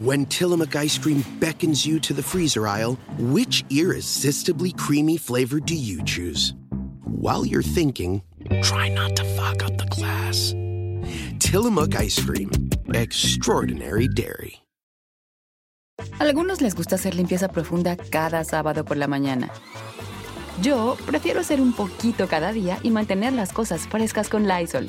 When Tillamook ice cream beckons you to the freezer aisle, which irresistibly creamy flavor do you choose? While you're thinking, try not to fuck up the glass. Tillamook ice cream, extraordinary dairy. Algunos les gusta hacer limpieza profunda cada sábado por la mañana. Yo prefiero hacer un poquito cada día y mantener las cosas frescas con Lysol.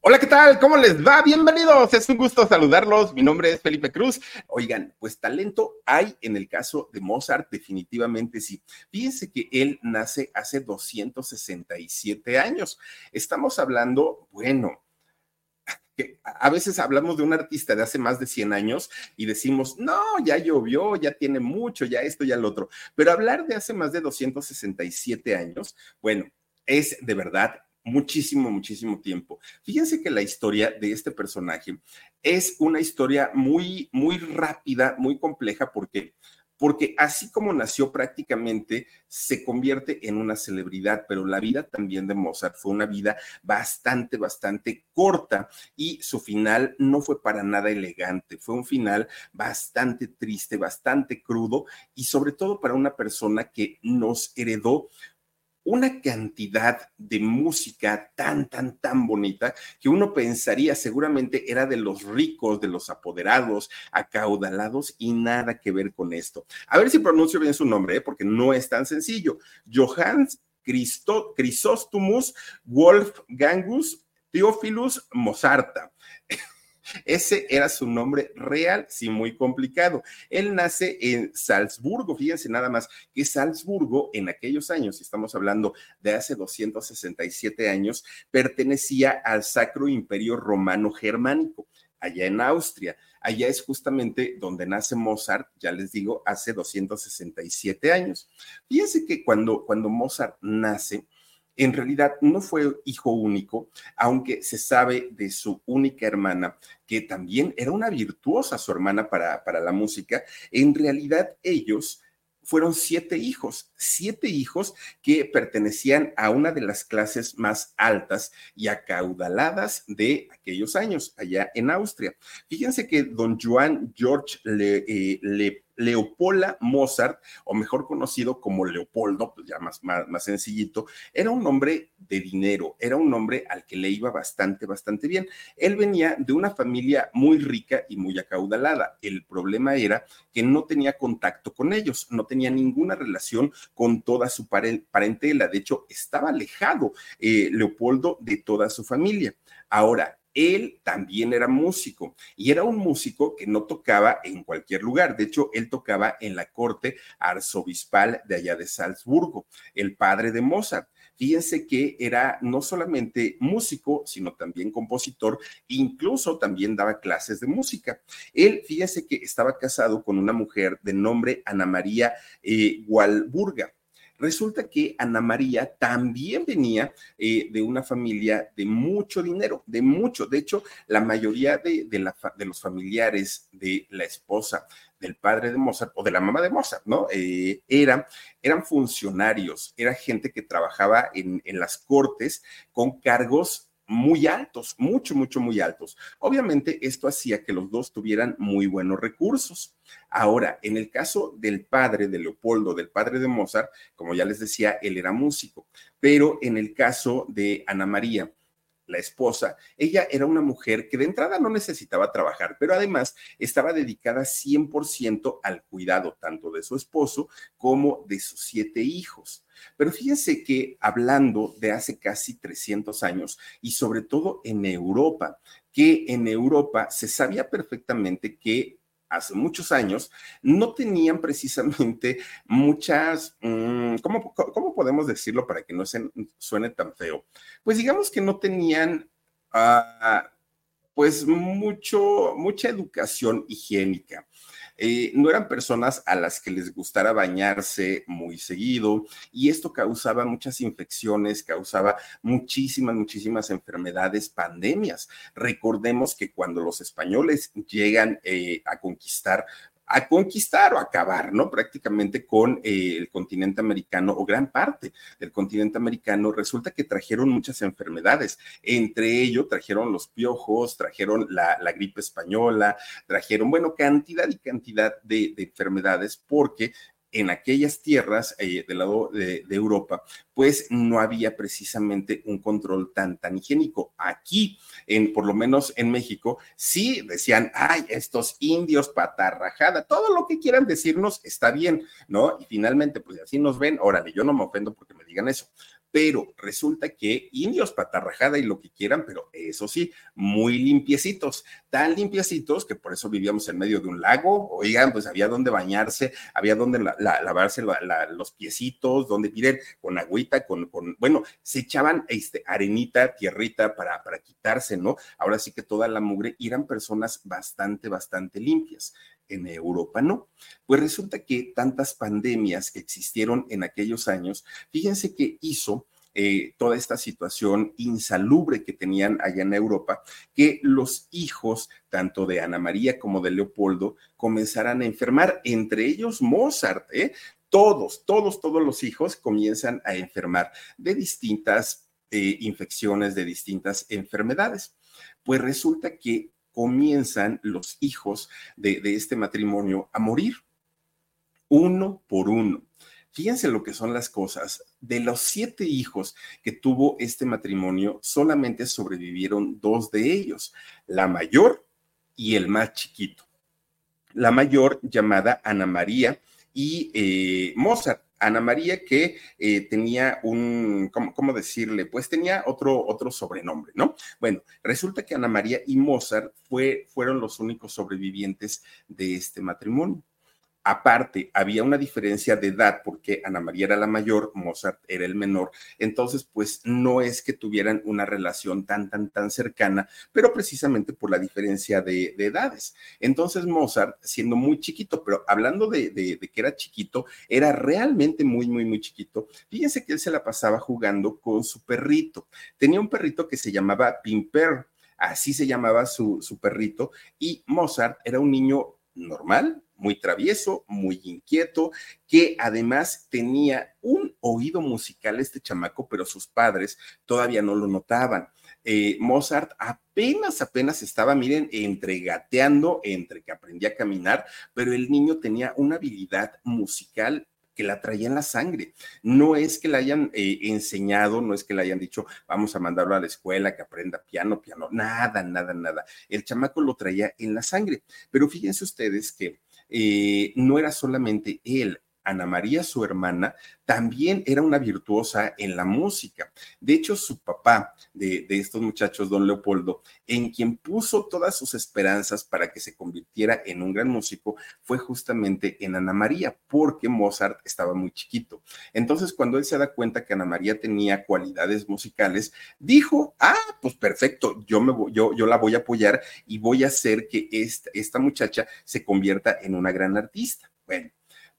Hola, ¿qué tal? ¿Cómo les va? Bienvenidos. Es un gusto saludarlos. Mi nombre es Felipe Cruz. Oigan, pues talento hay en el caso de Mozart, definitivamente sí. Fíjense que él nace hace 267 años. Estamos hablando, bueno, que a veces hablamos de un artista de hace más de 100 años y decimos, no, ya llovió, ya tiene mucho, ya esto, ya lo otro. Pero hablar de hace más de 267 años, bueno, es de verdad muchísimo, muchísimo tiempo. Fíjense que la historia de este personaje es una historia muy, muy rápida, muy compleja, porque porque así como nació prácticamente, se convierte en una celebridad, pero la vida también de Mozart fue una vida bastante, bastante corta y su final no fue para nada elegante, fue un final bastante triste, bastante crudo y sobre todo para una persona que nos heredó una cantidad de música tan, tan, tan bonita que uno pensaría seguramente era de los ricos, de los apoderados, acaudalados y nada que ver con esto. A ver si pronuncio bien su nombre, ¿eh? porque no es tan sencillo. Johannes Crisóstomus Wolfgangus Theophilus Mozarta. Ese era su nombre real, sí, muy complicado. Él nace en Salzburgo, fíjense nada más que Salzburgo en aquellos años, estamos hablando de hace 267 años, pertenecía al Sacro Imperio Romano Germánico, allá en Austria. Allá es justamente donde nace Mozart, ya les digo, hace 267 años. Fíjense que cuando, cuando Mozart nace, en realidad no fue hijo único, aunque se sabe de su única hermana, que también era una virtuosa su hermana para, para la música. En realidad ellos fueron siete hijos, siete hijos que pertenecían a una de las clases más altas y acaudaladas de aquellos años, allá en Austria. Fíjense que don Joan George le, eh, le Leopolda Mozart, o mejor conocido como Leopoldo, pues ya más, más, más, sencillito, era un hombre de dinero, era un hombre al que le iba bastante, bastante bien. Él venía de una familia muy rica y muy acaudalada. El problema era que no tenía contacto con ellos, no tenía ninguna relación con toda su parentela. De hecho, estaba alejado eh, Leopoldo de toda su familia. Ahora, él también era músico y era un músico que no tocaba en cualquier lugar. De hecho, él tocaba en la corte arzobispal de allá de Salzburgo, el padre de Mozart. Fíjense que era no solamente músico, sino también compositor, incluso también daba clases de música. Él, fíjense que estaba casado con una mujer de nombre Ana María eh, Walburga. Resulta que Ana María también venía eh, de una familia de mucho dinero, de mucho. De hecho, la mayoría de, los familiares de la esposa del padre de Mozart o de la mamá de Mozart, ¿no? Eh, eran, eran funcionarios, era gente que trabajaba en, en las cortes con cargos muy altos, mucho, mucho, muy altos. Obviamente esto hacía que los dos tuvieran muy buenos recursos. Ahora, en el caso del padre de Leopoldo, del padre de Mozart, como ya les decía, él era músico, pero en el caso de Ana María, la esposa, ella era una mujer que de entrada no necesitaba trabajar, pero además estaba dedicada 100% al cuidado tanto de su esposo como de sus siete hijos. Pero fíjense que hablando de hace casi 300 años y sobre todo en Europa, que en Europa se sabía perfectamente que hace muchos años, no tenían precisamente muchas, mm, ¿cómo, podemos decirlo para que no se, suene tan feo? Pues digamos que no tenían, ah, pues mucho, mucha educación higiénica. Eh, no eran personas a las que les gustara bañarse muy seguido y esto causaba muchas infecciones, causaba muchísimas, muchísimas enfermedades, pandemias. Recordemos que cuando los españoles llegan eh, a conquistar a conquistar o acabar, ¿no? Prácticamente con eh, el continente americano o gran parte del continente americano, resulta que trajeron muchas enfermedades. Entre ellos trajeron los piojos, trajeron la, gripe española, trajeron, bueno, cantidad y cantidad de enfermedades porque en aquellas tierras eh, del lado de, Europa, pues no había precisamente un control tan, tan higiénico. Aquí, en, por lo menos en México, sí decían, ay, estos indios patarrajada, todo lo que quieran decirnos está bien, ¿no? Y finalmente, pues así nos ven, órale, yo no me ofendo porque me digan eso, pero resulta que indios patarrajada y lo que quieran, pero eso sí, muy limpiecitos, tan limpiecitos que por eso vivíamos en medio de un lago, oigan, pues había donde bañarse, había donde lavarse los piecitos, donde miren, con agüita, con, con, bueno, se echaban este, arenita, tierrita para, para quitarse, ¿no? Ahora sí que toda la mugre, eran personas bastante, bastante limpias en Europa no. Pues resulta que tantas pandemias existieron en aquellos años, fíjense que hizo eh, toda esta situación insalubre que tenían allá en Europa, que los hijos, tanto de Ana María como de Leopoldo, comenzaran a enfermar, entre ellos Mozart, ¿eh? Todos, todos, todos los hijos comienzan a enfermar de distintas eh, infecciones, de distintas enfermedades. Pues resulta que comienzan los hijos de, este matrimonio a morir, uno por uno. Fíjense lo que son las cosas. De los siete hijos que tuvo este matrimonio, solamente sobrevivieron dos de ellos, la mayor y el más chiquito. La mayor llamada Ana María y eh, Mozart. Ana María que eh, tenía un, ¿cómo, decirle? Pues tenía otro, otro sobrenombre, ¿no? Bueno, resulta que Ana María y Mozart fue, fueron los únicos sobrevivientes de este matrimonio. Aparte, había una diferencia de edad porque Ana María era la mayor, Mozart era el menor. Entonces, pues no es que tuvieran una relación tan, tan, tan cercana, pero precisamente por la diferencia de, edades. Entonces, Mozart, siendo muy chiquito, pero hablando de, de, que era chiquito, era realmente muy, muy, muy chiquito. Fíjense que él se la pasaba jugando con su perrito. Tenía un perrito que se llamaba Pimper así se llamaba su, su, perrito, y Mozart era un niño normal, muy travieso, muy inquieto, que además tenía un oído musical este chamaco, pero sus padres todavía no lo notaban. Eh, Mozart apenas, apenas estaba, miren, entre gateando, entre que aprendía a caminar, pero el niño tenía una habilidad musical que la traía en la sangre. No es que le hayan eh, enseñado, no es que le hayan dicho, vamos a mandarlo a la escuela, que aprenda piano, piano, nada, nada, nada. El chamaco lo traía en la sangre. Pero fíjense ustedes que eh, no era solamente él, Ana María, su hermana, también era una virtuosa en la música. De hecho, su papá de, estos muchachos, don Leopoldo, en quien puso todas sus esperanzas para que se convirtiera en un gran músico, fue justamente en Ana María, porque Mozart estaba muy chiquito. Entonces, cuando él se da cuenta que Ana María tenía cualidades musicales, dijo, ah, pues perfecto, yo, me yo, yo la voy a apoyar y voy a hacer que esta, esta muchacha se convierta en una gran artista. Bueno,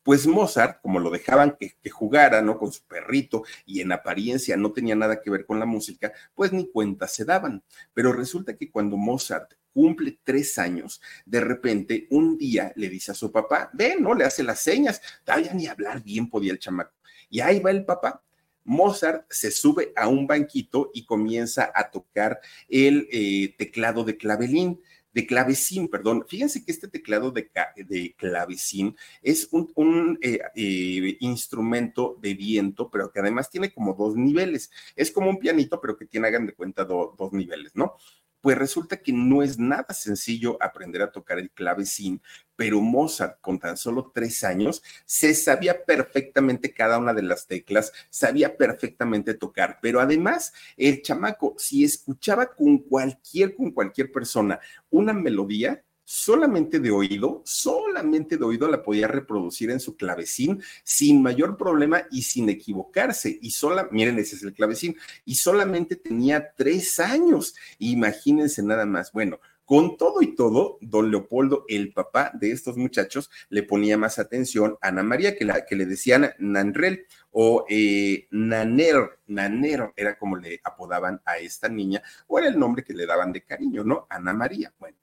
pues Mozart, como lo dejaban que, jugara, ¿no? Con su perrito y en apariencia no tenía nada que ver con la música, pues ni cuenta se daban. Pero resulta que cuando Mozart cumple tres años, de repente un día le dice a su papá, ven, ¿no? Le hace las señas, todavía ni hablar bien podía el chamaco. Y ahí va el papá. Mozart se sube a un banquito y comienza a tocar el eh, teclado de clavelín de clavecín, perdón. Fíjense que este teclado de, de clavecín es un, eh, eh, instrumento de viento, pero que además tiene como dos niveles. Es como un pianito, pero que tiene, hagan de cuenta, dos niveles, ¿no? Pues resulta que no es nada sencillo aprender a tocar el clavecín, pero Mozart, con tan solo tres años, se sabía perfectamente cada una de las teclas, sabía perfectamente tocar, pero además el chamaco, si escuchaba con cualquier, con cualquier persona una melodía, solamente de oído, solamente de oído la podía reproducir en su clavecín sin mayor problema y sin equivocarse. Y sola, miren, ese es el clavecín, y solamente tenía tres años. Imagínense nada más. Bueno, Con todo y todo, don Leopoldo, el papá de estos muchachos, le ponía más atención a Ana María, que, la, que le decían Nanrel o eh, Naner, Nanero, era como le apodaban a esta niña, o era el nombre que le daban de cariño, ¿no? Ana María. Bueno,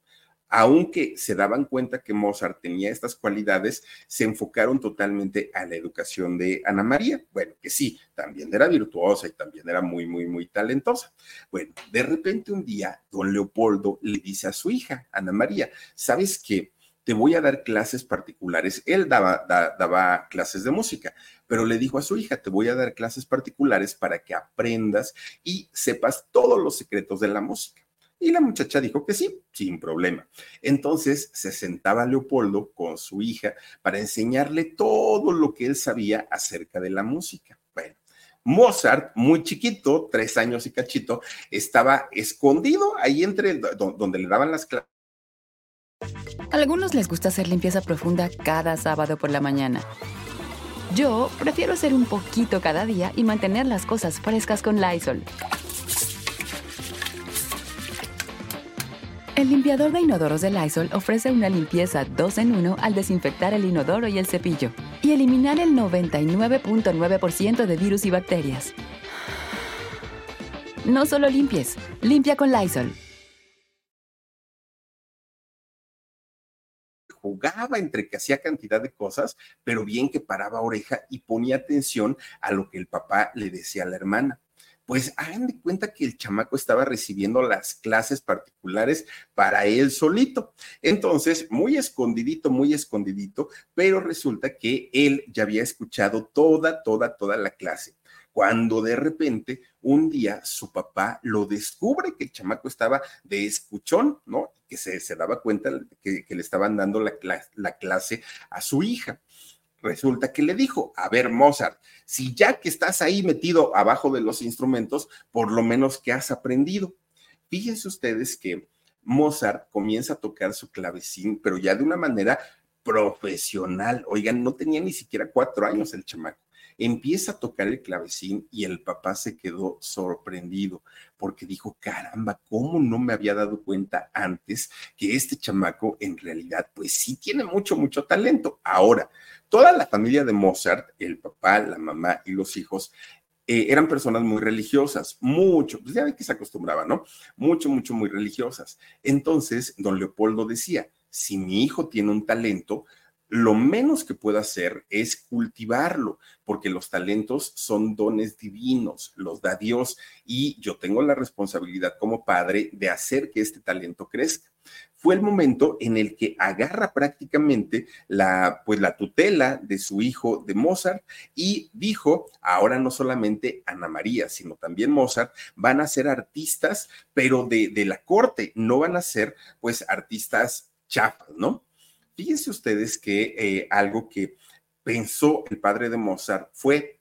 aunque se daban cuenta que Mozart tenía estas cualidades, se enfocaron totalmente a la educación de Ana María. Bueno, que sí, también era virtuosa y también era muy, muy, muy talentosa. Bueno, de repente un día, don Leopoldo le dice a su hija, Ana María, ¿sabes qué? Te voy a dar clases particulares. Él daba, daba clases de música, pero le dijo a su hija, te voy a dar clases particulares para que aprendas y sepas todos los secretos de la música. Y la muchacha dijo que sí, sin problema. Entonces se sentaba Leopoldo con su hija para enseñarle todo lo que él sabía acerca de la música. Bueno, Mozart, muy chiquito, tres años y cachito, estaba escondido ahí entre donde le daban las clases. Algunos les gusta hacer limpieza profunda cada sábado por la mañana. Yo prefiero hacer un poquito cada día y mantener las cosas frescas con Lysol. El limpiador de inodoros de Lysol ofrece una limpieza 2 en 1 al desinfectar el inodoro y el cepillo y eliminar el 99.9% de virus y bacterias. No solo limpies, limpia con Lysol. jugaba entre que hacía cantidad de cosas, pero bien que paraba oreja y ponía atención a lo que el papá le decía a la hermana pues hagan de cuenta que el chamaco estaba recibiendo las clases particulares para él solito. Entonces, muy escondidito, muy escondidito, pero resulta que él ya había escuchado toda, toda, toda la clase. Cuando de repente un día su papá lo descubre que el chamaco estaba de escuchón, ¿no? Que se, daba cuenta que, le estaban dando la clase a su hija resulta que le dijo, a ver, Mozart, si ya que estás ahí metido abajo de los instrumentos, por lo menos que has aprendido. Fíjense ustedes que Mozart comienza a tocar su clavecín, pero ya de una manera profesional. Oigan, no tenía ni siquiera cuatro años el chamaco empieza a tocar el clavecín y el papá se quedó sorprendido porque dijo, caramba, ¿cómo no me había dado cuenta antes que este chamaco en realidad pues sí tiene mucho, mucho talento? Ahora, toda la familia de Mozart, el papá, la mamá y los hijos, eh, eran personas muy religiosas, mucho, pues ya ve que se acostumbraba, ¿no? Mucho, mucho, muy religiosas. Entonces, don Leopoldo decía, si mi hijo tiene un talento, lo menos que puedo hacer es cultivarlo, porque los talentos son dones divinos, los da Dios, y yo tengo la responsabilidad como padre de hacer que este talento crezca. Fue el momento en el que agarra prácticamente la, pues, la tutela de su hijo de Mozart y dijo, ahora no solamente Ana María, sino también Mozart van a ser artistas, pero de, de la corte, no van a ser pues artistas chafas, ¿no? Fíjense ustedes que eh, algo que pensó el padre de Mozart fue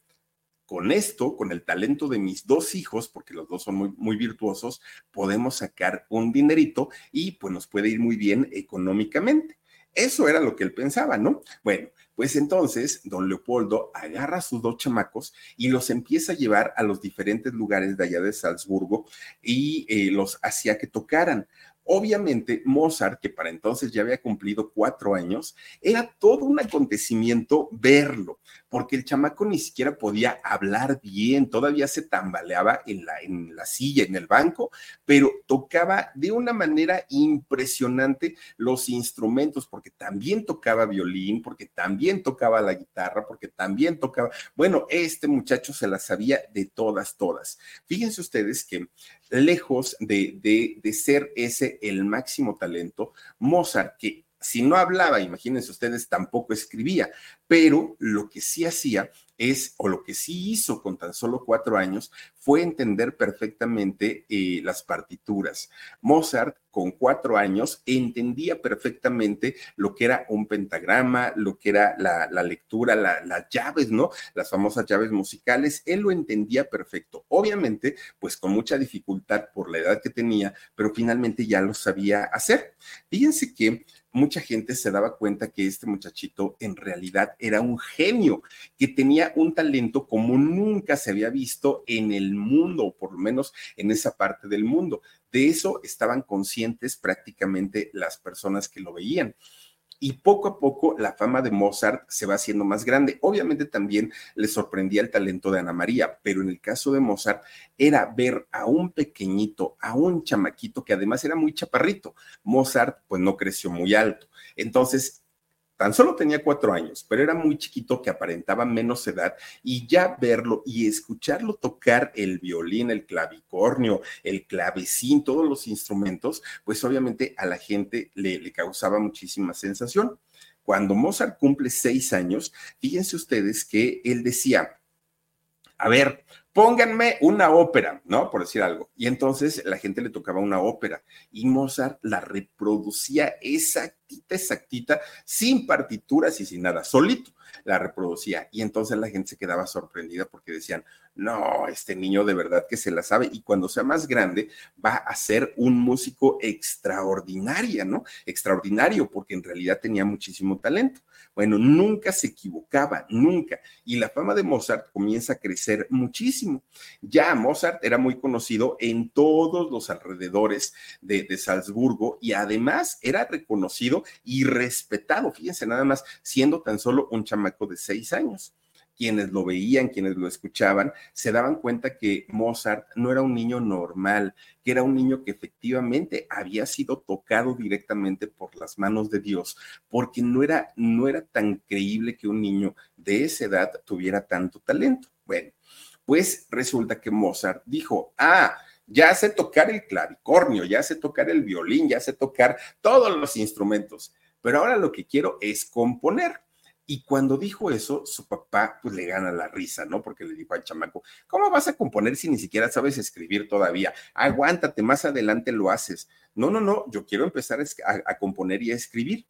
con esto, con el talento de mis dos hijos, porque los dos son muy, virtuosos, podemos sacar un dinerito y pues nos puede ir muy bien económicamente. Eso era lo que él pensaba, ¿no? Bueno, pues entonces don Leopoldo agarra a sus dos chamacos y los empieza a llevar a los diferentes lugares de allá de Salzburgo y eh, los hacía que tocaran. Obviamente, Mozart, que para entonces ya había cumplido cuatro años, era todo un acontecimiento verlo, porque el chamaco ni siquiera podía hablar bien, todavía se tambaleaba en la, en la silla, en el banco, pero tocaba de una manera impresionante los instrumentos, porque también tocaba violín, porque también tocaba la guitarra, porque también tocaba, bueno, este muchacho se la sabía de todas, todas. Fíjense ustedes que lejos de, de, de ser ese el máximo talento, Mozart, que si no hablaba, imagínense ustedes, tampoco escribía, pero lo que sí hacía es, o lo que sí hizo con tan solo cuatro años, fue entender perfectamente eh, las partituras. Mozart, con cuatro años, entendía perfectamente lo que era un pentagrama, lo que era la, lectura, las llaves, ¿no? Las famosas llaves musicales, él lo entendía perfecto. Obviamente, pues con mucha dificultad por la edad que tenía, pero finalmente ya lo sabía hacer. Fíjense que mucha gente se daba cuenta que este muchachito en realidad era un genio, que tenía un talento como nunca se había visto en el mundo, o por lo menos en esa parte del mundo. De eso estaban conscientes prácticamente las personas que lo veían y poco a poco la fama de Mozart se va haciendo más grande. Obviamente también le sorprendía el talento de Ana María, pero en el caso de Mozart era ver a un pequeñito, a un chamaquito que además era muy chaparrito. Mozart pues no creció muy alto. Entonces Tan solo tenía cuatro años, pero era muy chiquito que aparentaba menos edad y ya verlo y escucharlo tocar el violín, el clavicornio, el clavecín, todos los instrumentos, pues obviamente a la gente le, le causaba muchísima sensación. Cuando Mozart cumple seis años, fíjense ustedes que él decía, a ver, pónganme una ópera, ¿no? Por decir algo. Y entonces la gente le tocaba una ópera y Mozart la reproducía exactita, exactita, sin partituras y sin nada, solito la reproducía. Y entonces la gente se quedaba sorprendida porque decían, no, este niño de verdad que se la sabe y cuando sea más grande va a ser un músico extraordinaria, ¿no? Extraordinario porque en realidad tenía muchísimo talento. Bueno, nunca se equivocaba, nunca. Y la fama de Mozart comienza a crecer muchísimo. Ya Mozart era muy conocido en todos los alrededores de, Salzburgo y además era reconocido y respetado, fíjense nada más, siendo tan solo un chamaco de seis años quienes lo veían, quienes lo escuchaban, se daban cuenta que Mozart no era un niño normal, que era un niño que efectivamente había sido tocado directamente por las manos de Dios, porque no era, no era tan creíble que un niño de esa edad tuviera tanto talento. Bueno, pues resulta que Mozart dijo, ah, ya sé tocar el clavicornio, ya sé tocar el violín, ya sé tocar todos los instrumentos, pero ahora lo que quiero es componer. Y cuando dijo eso, su papá pues le gana la risa, ¿no? Porque le dijo al chamaco, ¿cómo vas a componer si ni siquiera sabes escribir todavía? Aguántate, más adelante lo haces. No, no, no, yo quiero empezar a, componer y a escribir.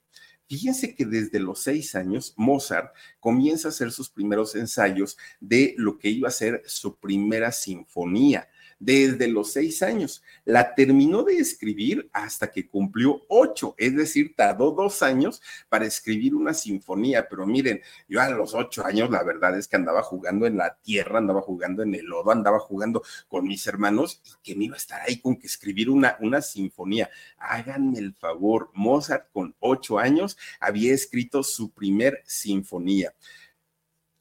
Fíjense que desde los seis años Mozart comienza a hacer sus primeros ensayos de lo que iba a ser su primera sinfonía desde los seis años. La terminó de escribir hasta que cumplió ocho, es decir, tardó dos años para escribir una sinfonía. Pero miren, yo a los ocho años la verdad es que andaba jugando en la tierra, andaba jugando en el lodo, andaba jugando con mis hermanos y que me iba a estar ahí con que escribir una, una sinfonía. Háganme el favor, Mozart con ocho años había escrito su primer sinfonía.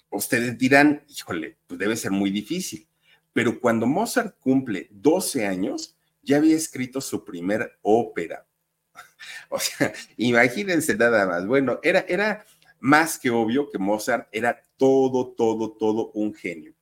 Ustedes dirán, híjole, pues debe ser muy difícil pero cuando Mozart cumple 12 años, ya había escrito su primer ópera. O sea, imagínense nada más. Bueno, era, era más que obvio que Mozart era todo, todo, todo un genio.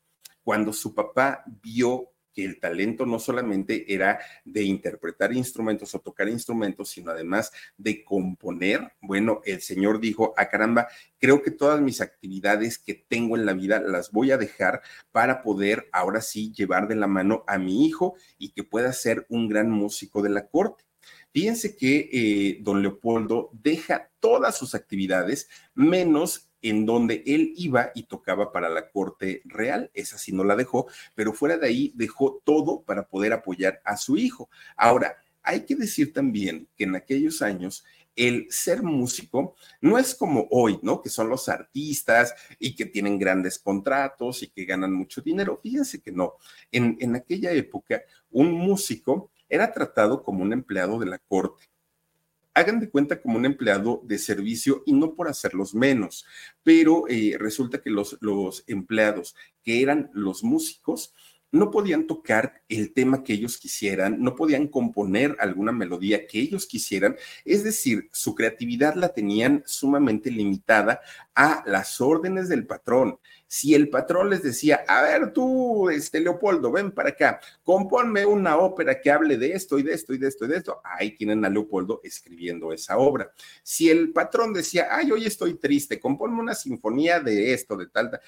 Cuando su papá vio que el talento no solamente era de interpretar instrumentos o tocar instrumentos, sino además de componer. Bueno, el señor dijo, a ah, caramba, creo que todas mis actividades que tengo en la vida las voy a dejar para poder ahora sí llevar de la mano a mi hijo y que pueda ser un gran músico de la corte. Fíjense que eh, don Leopoldo deja todas sus actividades menos en donde él iba y tocaba para la corte real. Esa sí no la dejó, pero fuera de ahí dejó todo para poder apoyar a su hijo. Ahora, hay que decir también que en aquellos años el ser músico no es como hoy, ¿no? Que son los artistas y que tienen grandes contratos y que ganan mucho dinero. Fíjense que no. En, en aquella época, un músico era tratado como un empleado de la corte hagan de cuenta como un empleado de servicio y no por hacerlos menos, pero eh, resulta que los, los empleados que eran los músicos, no podían tocar el tema que ellos quisieran, no podían componer alguna melodía que ellos quisieran, es decir, su creatividad la tenían sumamente limitada a las órdenes del patrón. Si el patrón les decía, a ver tú, este Leopoldo, ven para acá, compónme una ópera que hable de esto y de esto y de esto y de esto, ahí tienen a Leopoldo escribiendo esa obra. Si el patrón decía, ay, hoy estoy triste, compónme una sinfonía de esto, de tal, tal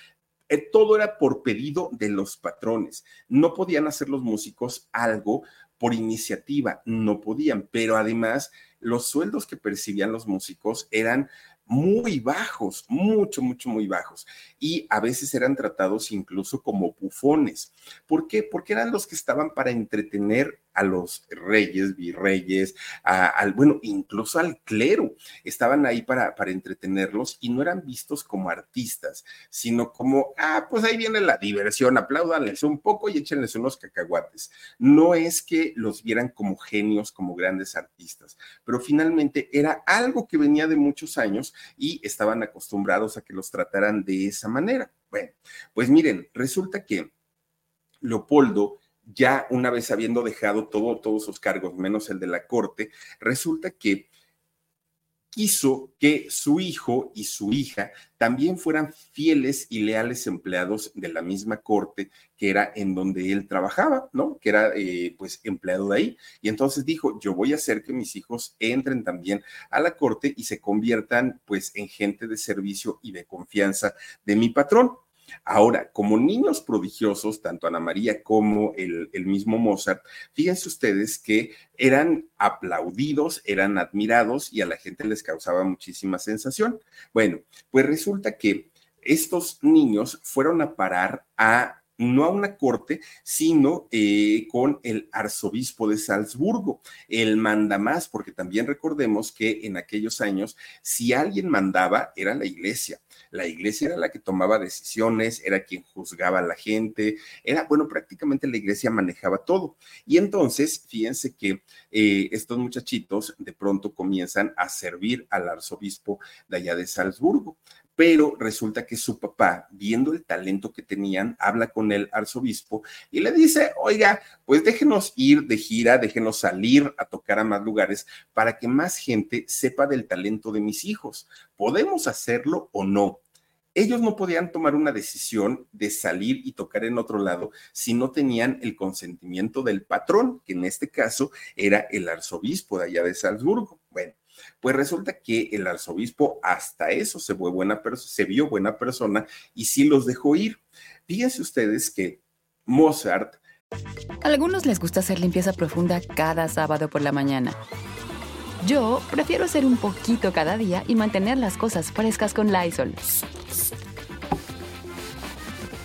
todo era por pedido de los patrones. No podían hacer los músicos algo por iniciativa, no podían, pero además los sueldos que percibían los músicos eran muy bajos, mucho, mucho, muy bajos. Y a veces eran tratados incluso como bufones. ¿Por qué? Porque eran los que estaban para entretener a los reyes, virreyes, al, bueno, incluso al clero. Estaban ahí para, para entretenerlos y no eran vistos como artistas, sino como, ah, pues ahí viene la diversión, apláudanles un poco y échenles unos cacahuates. No es que los vieran como genios, como grandes artistas, pero finalmente era algo que venía de muchos años y estaban acostumbrados a que los trataran de esa manera. Bueno, pues miren, resulta que Leopoldo ya una vez habiendo dejado todo, todos sus cargos, menos el de la corte, resulta que quiso que su hijo y su hija también fueran fieles y leales empleados de la misma corte que era en donde él trabajaba, ¿no? Que era eh, pues empleado de ahí. Y entonces dijo, yo voy a hacer que mis hijos entren también a la corte y se conviertan pues en gente de servicio y de confianza de mi patrón. Ahora, como niños prodigiosos, tanto Ana María como el, mismo Mozart, fíjense ustedes que eran aplaudidos, eran admirados y a la gente les causaba muchísima sensación. Bueno, pues resulta que estos niños fueron a parar a no a una corte, sino eh, con el arzobispo de Salzburgo, el mandamás, porque también recordemos que en aquellos años, si alguien mandaba, era la iglesia. La iglesia era la que tomaba decisiones, era quien juzgaba a la gente, era, bueno, prácticamente la iglesia manejaba todo. Y entonces, fíjense que eh, estos muchachitos de pronto comienzan a servir al arzobispo de allá de Salzburgo pero resulta que su papá, viendo el talento que tenían, habla con el arzobispo y le dice, oiga, pues déjenos ir de gira, déjenos salir a tocar a más lugares para que más gente sepa del talento de mis hijos. ¿Podemos hacerlo o no? ellos no podían tomar una decisión de salir y tocar en otro lado si no tenían el consentimiento del patrón, que en este caso era el arzobispo de allá de Salzburgo. Bueno, pues resulta que el arzobispo hasta eso se, fue buena se vio buena persona y sí los dejó ir. Fíjense ustedes que Mozart... A algunos les gusta hacer limpieza profunda cada sábado por la mañana. Yo prefiero hacer un poquito cada día y mantener las cosas frescas con Lysol.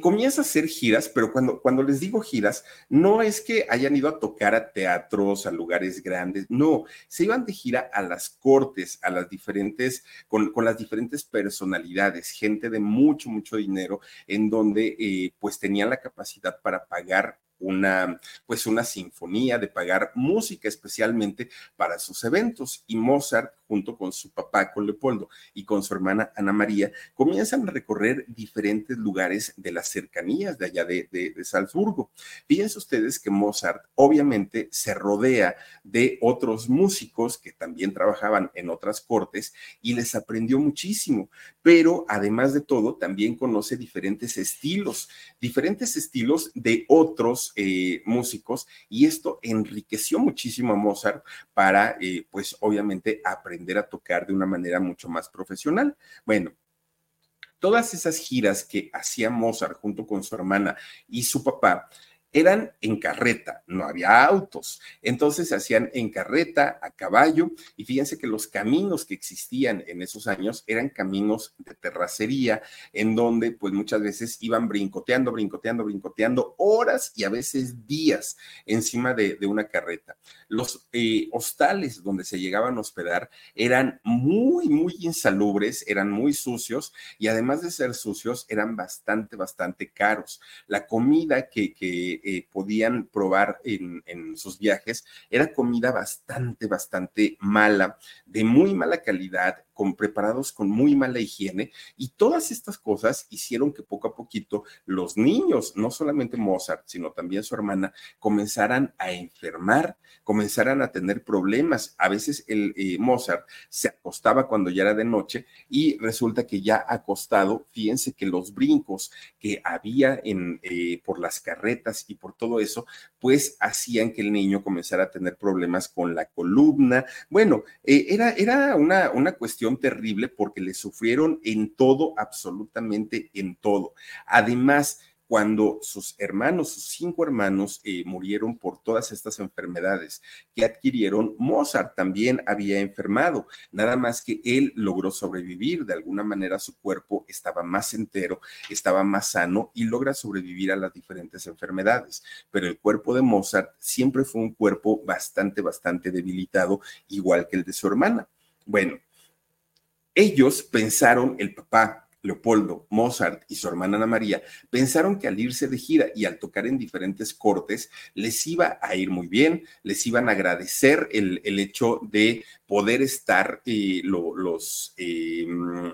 comienza a hacer giras, pero cuando, cuando les digo giras, no es que hayan ido a tocar a teatros, a lugares grandes, no, se iban de gira a las cortes, a las diferentes, con, con las diferentes personalidades, gente de mucho, mucho dinero, en donde eh, pues tenían la capacidad para pagar una, pues una sinfonía, de pagar música especialmente para sus eventos. Y Mozart, junto con su papá, con Leopoldo, y con su hermana Ana María, comienzan a recorrer diferentes lugares de las cercanías de allá de, de, Salzburgo. Fíjense ustedes que Mozart obviamente se rodea de otros músicos que también trabajaban en otras cortes y les aprendió muchísimo, pero además de todo, también conoce diferentes estilos, diferentes estilos de otros eh, músicos y esto enriqueció muchísimo a Mozart para, eh, pues obviamente, aprender a tocar de una manera mucho más profesional. Bueno, todas esas giras que hacía Mozart junto con su hermana y su papá, eran en carreta, no había autos. Entonces se hacían en carreta, a caballo, y fíjense que los caminos que existían en esos años eran caminos de terracería, en donde pues muchas veces iban brincoteando, brincoteando, brincoteando horas y a veces días encima de, una carreta. Los eh, hostales donde se llegaban a hospedar eran muy, muy insalubres, eran muy sucios y además de ser sucios, eran bastante, bastante caros. La comida que, que eh, podían probar en, en, sus viajes era comida bastante, bastante mala, de muy mala calidad, con, preparados con muy mala higiene y todas estas cosas hicieron que poco a poquito los niños, no solamente Mozart, sino también su hermana, comenzaran a enfermar, comenzaran a tener problemas. A veces el eh, Mozart se acostaba cuando ya era de noche y resulta que ya acostado, fíjense que los brincos que había en, eh, por las carretas y por todo eso, pues hacían que el niño comenzara a tener problemas con la columna. Bueno, eh, era, era una, una cuestión terrible porque le sufrieron en todo, absolutamente en todo. Además, cuando sus hermanos, sus cinco hermanos, eh, murieron por todas estas enfermedades que adquirieron, Mozart también había enfermado, nada más que él logró sobrevivir, de alguna manera su cuerpo estaba más entero, estaba más sano y logra sobrevivir a las diferentes enfermedades, pero el cuerpo de Mozart siempre fue un cuerpo bastante, bastante debilitado, igual que el de su hermana. Bueno, ellos pensaron, el papá, Leopoldo, Mozart y su hermana Ana María pensaron que al irse de gira y al tocar en diferentes cortes les iba a ir muy bien, les iban a agradecer el, hecho de poder estar eh, los eh,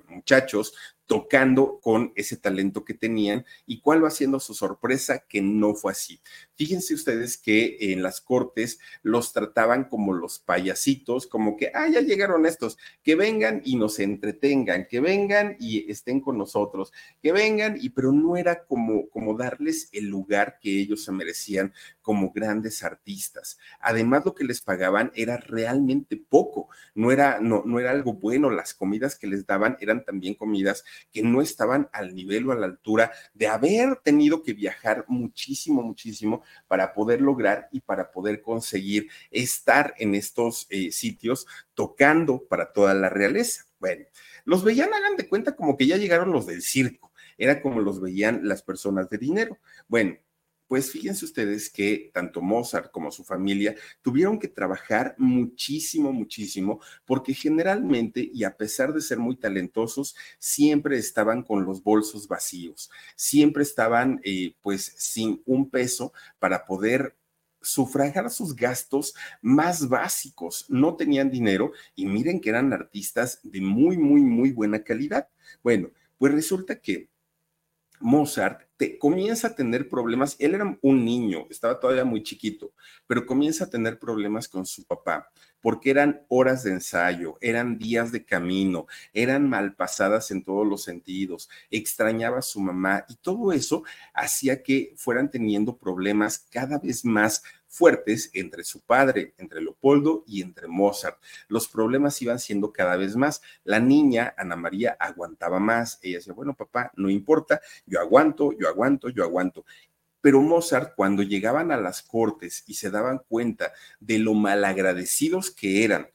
muchachos tocando con ese talento que tenían y cuál va siendo su sorpresa que no fue así. Fíjense ustedes que en las cortes los trataban como los payasitos, como que, ah, ya llegaron estos, que vengan y nos entretengan, que vengan y estén con nosotros, que vengan, y pero no era como, como darles el lugar que ellos se merecían como grandes artistas. Además, lo que les pagaban era realmente poco, no era, no, no era algo bueno, las comidas que les daban eran también comidas que no estaban al nivel o a la altura de haber tenido que viajar muchísimo, muchísimo para poder lograr y para poder conseguir estar en estos eh, sitios tocando para toda la realeza. Bueno, los veían, hagan de cuenta como que ya llegaron los del circo, era como los veían las personas de dinero. Bueno, pues fíjense ustedes que tanto Mozart como su familia tuvieron que trabajar muchísimo, muchísimo, porque generalmente, y a pesar de ser muy talentosos, siempre estaban con los bolsos vacíos, siempre estaban eh, pues sin un peso para poder sufragar sus gastos más básicos. No tenían dinero y miren que eran artistas de muy, muy, muy buena calidad. Bueno, pues resulta que Mozart comienza a tener problemas. Él era un niño, estaba todavía muy chiquito, pero comienza a tener problemas con su papá, porque eran horas de ensayo, eran días de camino, eran malpasadas en todos los sentidos, extrañaba a su mamá y todo eso hacía que fueran teniendo problemas cada vez más fuertes entre su padre, entre Leopoldo y entre Mozart. Los problemas iban siendo cada vez más. La niña, Ana María, aguantaba más. Ella decía, bueno, papá, no importa, yo aguanto, yo aguanto, yo aguanto. Pero Mozart, cuando llegaban a las cortes y se daban cuenta de lo malagradecidos que eran,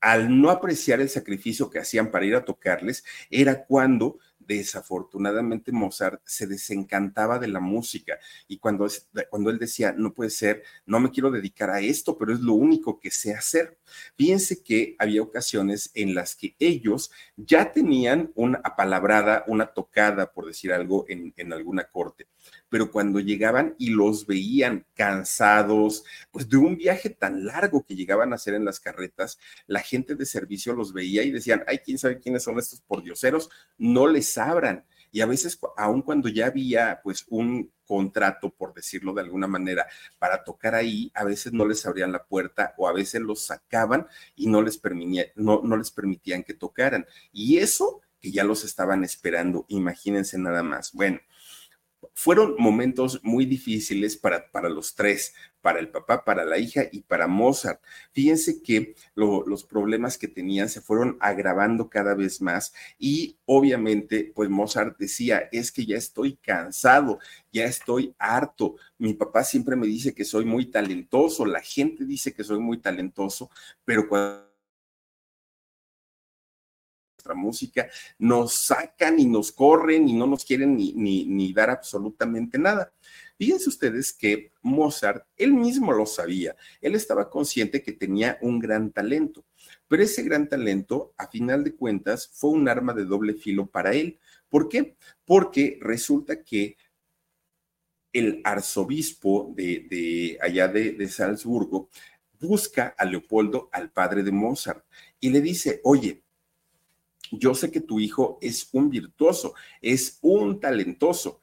al no apreciar el sacrificio que hacían para ir a tocarles, era cuando desafortunadamente Mozart se desencantaba de la música y cuando, cuando él decía, no puede ser, no me quiero dedicar a esto, pero es lo único que sé hacer. Fíjense que había ocasiones en las que ellos ya tenían una apalabrada, una tocada, por decir algo, en, en alguna corte, pero cuando llegaban y los veían cansados, pues de un viaje tan largo que llegaban a hacer en las carretas, la gente de servicio los veía y decían, ay, quién sabe quiénes son estos pordioseros, no les abran. Y a veces, aun cuando ya había pues un contrato, por decirlo de alguna manera, para tocar ahí, a veces no les abrían la puerta o a veces los sacaban y no les, no, no les permitían que tocaran. Y eso que ya los estaban esperando, imagínense nada más. Bueno, fueron momentos muy difíciles para, para los tres, para el papá, para la hija y para Mozart. Fíjense que los problemas que tenían se fueron agravando cada vez más y obviamente pues Mozart decía, es que ya estoy cansado, ya estoy harto. Mi papá siempre me dice que soy muy talentoso, la gente dice que soy muy talentoso, pero cuando música, nos sacan y nos corren y no nos quieren ni, ni, dar absolutamente nada. Fíjense ustedes que Mozart, él mismo lo sabía, él estaba consciente que tenía un gran talento, pero ese gran talento, a final de cuentas, fue un arma de doble filo para él. ¿Por qué? Porque resulta que el arzobispo de, de allá de, de Salzburgo busca a Leopoldo, al padre de Mozart, y le dice, oye, yo sé que tu hijo es un virtuoso, es un talentoso.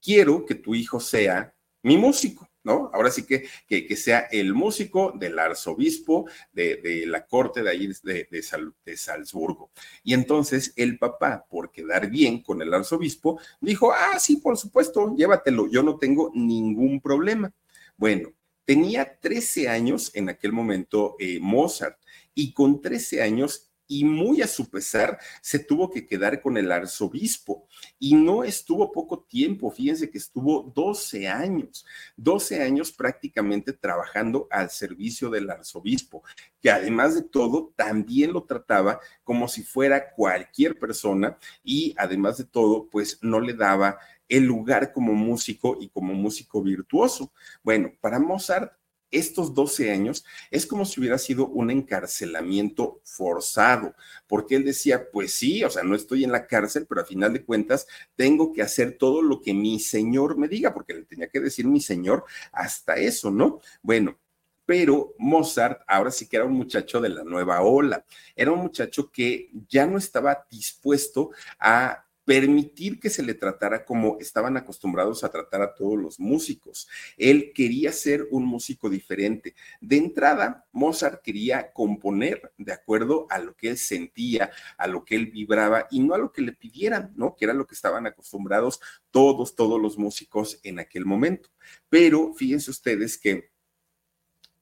Quiero que tu hijo sea mi músico, ¿no? Ahora sí que, que, sea el músico del arzobispo de, la corte de de, de, Salzburgo. Y entonces el papá, por quedar bien con el arzobispo, dijo, ah, sí, por supuesto, llévatelo, yo no tengo ningún problema. Bueno, tenía 13 años en aquel momento eh, Mozart y con 13 años y muy a su pesar se tuvo que quedar con el arzobispo y no estuvo poco tiempo, fíjense que estuvo 12 años, 12 años prácticamente trabajando al servicio del arzobispo, que además de todo también lo trataba como si fuera cualquier persona y además de todo pues no le daba el lugar como músico y como músico virtuoso. Bueno, para Mozart estos 12 años es como si hubiera sido un encarcelamiento forzado, porque él decía, pues sí, o sea, no estoy en la cárcel, pero a final de cuentas tengo que hacer todo lo que mi señor me diga, porque le tenía que decir mi señor hasta eso, ¿no? Bueno, pero Mozart ahora sí que era un muchacho de la nueva ola, era un muchacho que ya no estaba dispuesto a permitir que se le tratara como estaban acostumbrados a tratar a todos los músicos. Él quería ser un músico diferente. De entrada, Mozart quería componer de acuerdo a lo que él sentía, a lo que él vibraba y no a lo que le pidieran, ¿no? Que era lo que estaban acostumbrados todos, todos los músicos en aquel momento. Pero fíjense ustedes que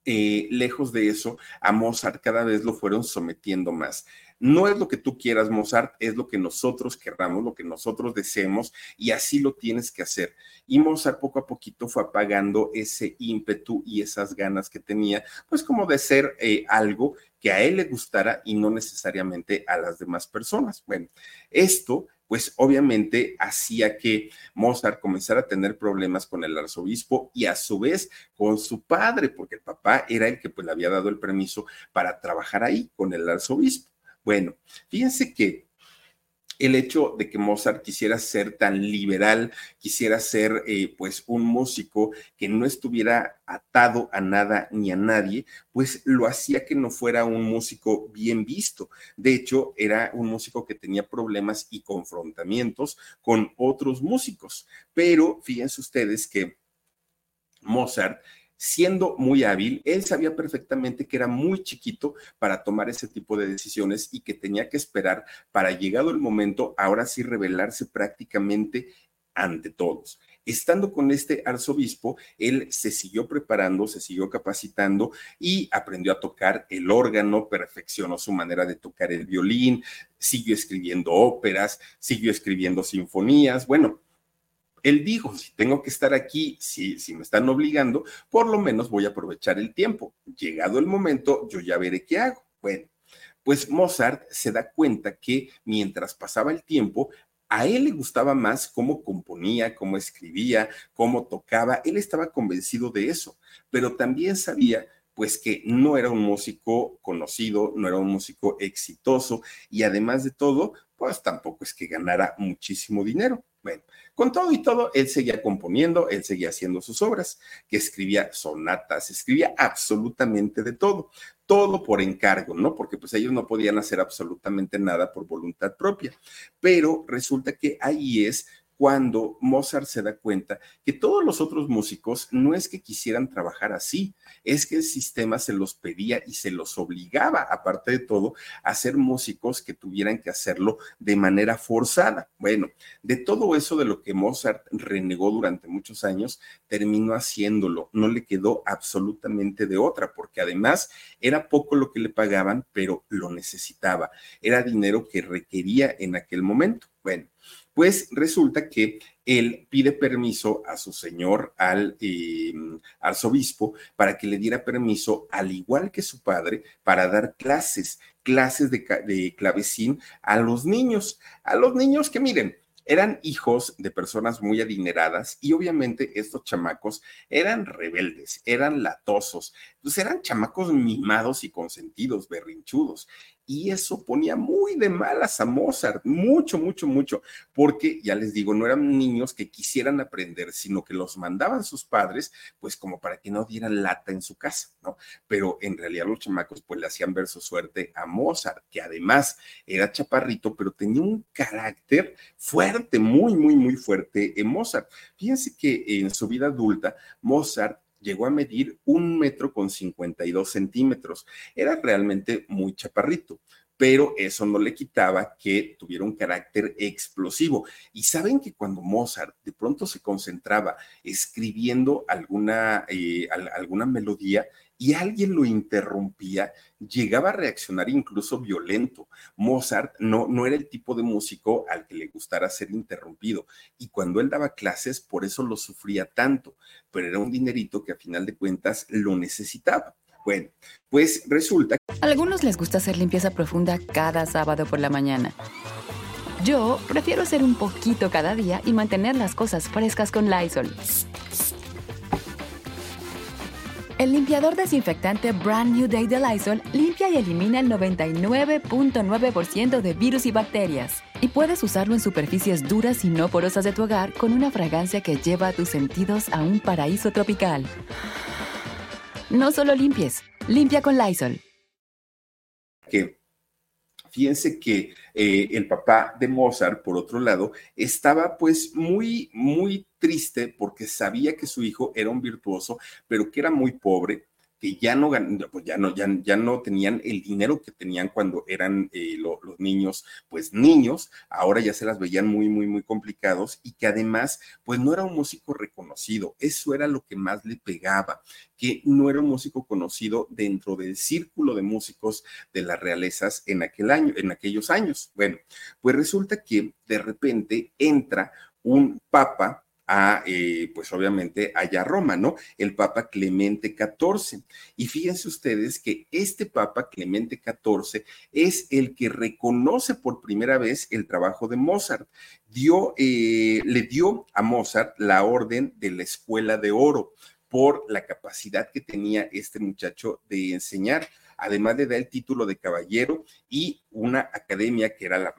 eh, lejos de eso, a Mozart cada vez lo fueron sometiendo más. No es lo que tú quieras, Mozart, es lo que nosotros querramos, lo que nosotros deseemos, y así lo tienes que hacer. Y Mozart poco a poquito fue apagando ese ímpetu y esas ganas que tenía, pues como de ser eh, algo que a él le gustara y no necesariamente a las demás personas. Bueno, esto pues obviamente hacía que Mozart comenzara a tener problemas con el arzobispo y a su vez con su padre, porque el papá era el que pues le había dado el permiso para trabajar ahí con el arzobispo. Bueno, fíjense que el hecho de que Mozart quisiera ser tan liberal, quisiera ser eh, pues un músico que no estuviera atado a nada ni a nadie, pues lo hacía que no fuera un músico bien visto. De hecho, era un músico que tenía problemas y confrontamientos con otros músicos. Pero fíjense ustedes que Mozart siendo muy hábil, él sabía perfectamente que era muy chiquito para tomar ese tipo de decisiones y que tenía que esperar para llegado el momento, ahora sí revelarse prácticamente ante todos. Estando con este arzobispo, él se siguió preparando, se siguió capacitando y aprendió a tocar el órgano, perfeccionó su manera de tocar el violín, siguió escribiendo óperas, siguió escribiendo sinfonías. Bueno, él dijo, si tengo que estar aquí, si, me están obligando, por lo menos voy a aprovechar el tiempo. Llegado el momento, yo ya veré qué hago. Bueno, pues Mozart se da cuenta que mientras pasaba el tiempo, a él le gustaba más cómo componía, cómo escribía, cómo tocaba. Él estaba convencido de eso, pero también sabía pues que no era un músico conocido, no era un músico exitoso y además de todo, pues tampoco es que ganara muchísimo dinero. Bueno, con todo y todo, él seguía componiendo, él seguía haciendo sus obras, que escribía sonatas, escribía absolutamente de todo, todo por encargo, ¿no? Porque pues ellos no podían hacer absolutamente nada por voluntad propia. Pero resulta que ahí es cuando Mozart se da cuenta que todos los otros músicos no es que quisieran trabajar así, es que el sistema se los pedía y se los obligaba, aparte de todo, a ser músicos que tuvieran que hacerlo de manera forzada. Bueno, de todo eso de lo que Mozart renegó durante muchos años, terminó haciéndolo, no le quedó absolutamente de otra, porque además era poco lo que le pagaban, pero lo necesitaba, era dinero que requería en aquel momento. Bueno, pues resulta que él pide permiso a su señor, al em, arzobispo, para que le diera permiso, al igual que su padre, para dar clases, clases de, de clavecín a los niños, a los niños que miren, eran hijos de personas muy adineradas y obviamente estos chamacos eran rebeldes, eran latosos, pues eran chamacos mimados y consentidos, berrinchudos y eso ponía muy de malas a Mozart, mucho, mucho, mucho, porque ya les digo, no eran niños que quisieran aprender, sino que los mandaban sus padres, pues como para que no dieran lata en su casa, ¿no? Pero en realidad los chamacos pues le hacían ver su suerte a Mozart, que además era chaparrito, pero tenía un carácter fuerte, muy, muy, muy fuerte en Mozart. Fíjense que en su vida adulta, Mozart llegó a medir un metro con 52 centímetros. Era realmente muy chaparrito pero eso no le quitaba que tuviera un carácter explosivo. Y saben que cuando Mozart de pronto se concentraba escribiendo alguna, eh, alguna melodía, y alguien lo interrumpía, llegaba a reaccionar incluso violento. Mozart no, no era el tipo de músico al que le gustara ser interrumpido y cuando él daba clases por eso lo sufría tanto, pero era un dinerito que a final de cuentas lo necesitaba. Bueno, pues resulta. A algunos les gusta hacer limpieza profunda cada sábado por la mañana. Yo prefiero hacer un poquito cada día y mantener las cosas frescas con Lysol. El limpiador desinfectante Brand New Day de Lysol limpia y elimina el 99.9% de virus y bacterias. Y puedes usarlo en superficies duras y no porosas de tu hogar con una fragancia que lleva a tus sentidos a un paraíso tropical. No solo limpies, limpia con Lysol. Que fíjense que eh, el papá de Mozart, por otro lado, estaba pues muy, muy triste porque sabía que su hijo era un virtuoso, pero que era muy pobre que ya no, pues ya no, ya, ya no tenían el dinero que tenían cuando eran eh, los niños, pues niños, ahora ya se las veían muy, muy, muy complicados y que además, pues no era un músico reconocido, eso era lo que más le pegaba, que no era un músico conocido dentro del círculo de músicos de las realezas en aquel año, en aquellos años. Bueno, pues resulta que de repente entra un papa a, eh, pues obviamente, allá Roma, ¿no? El Papa Clemente XIV. Y fíjense ustedes que este Papa Clemente XIV es el que reconoce por primera vez el trabajo de Mozart. Dio, eh, le dio a Mozart la orden de la Escuela de Oro por la capacidad que tenía este muchacho de enseñar además de dar el título de caballero y una academia que era la,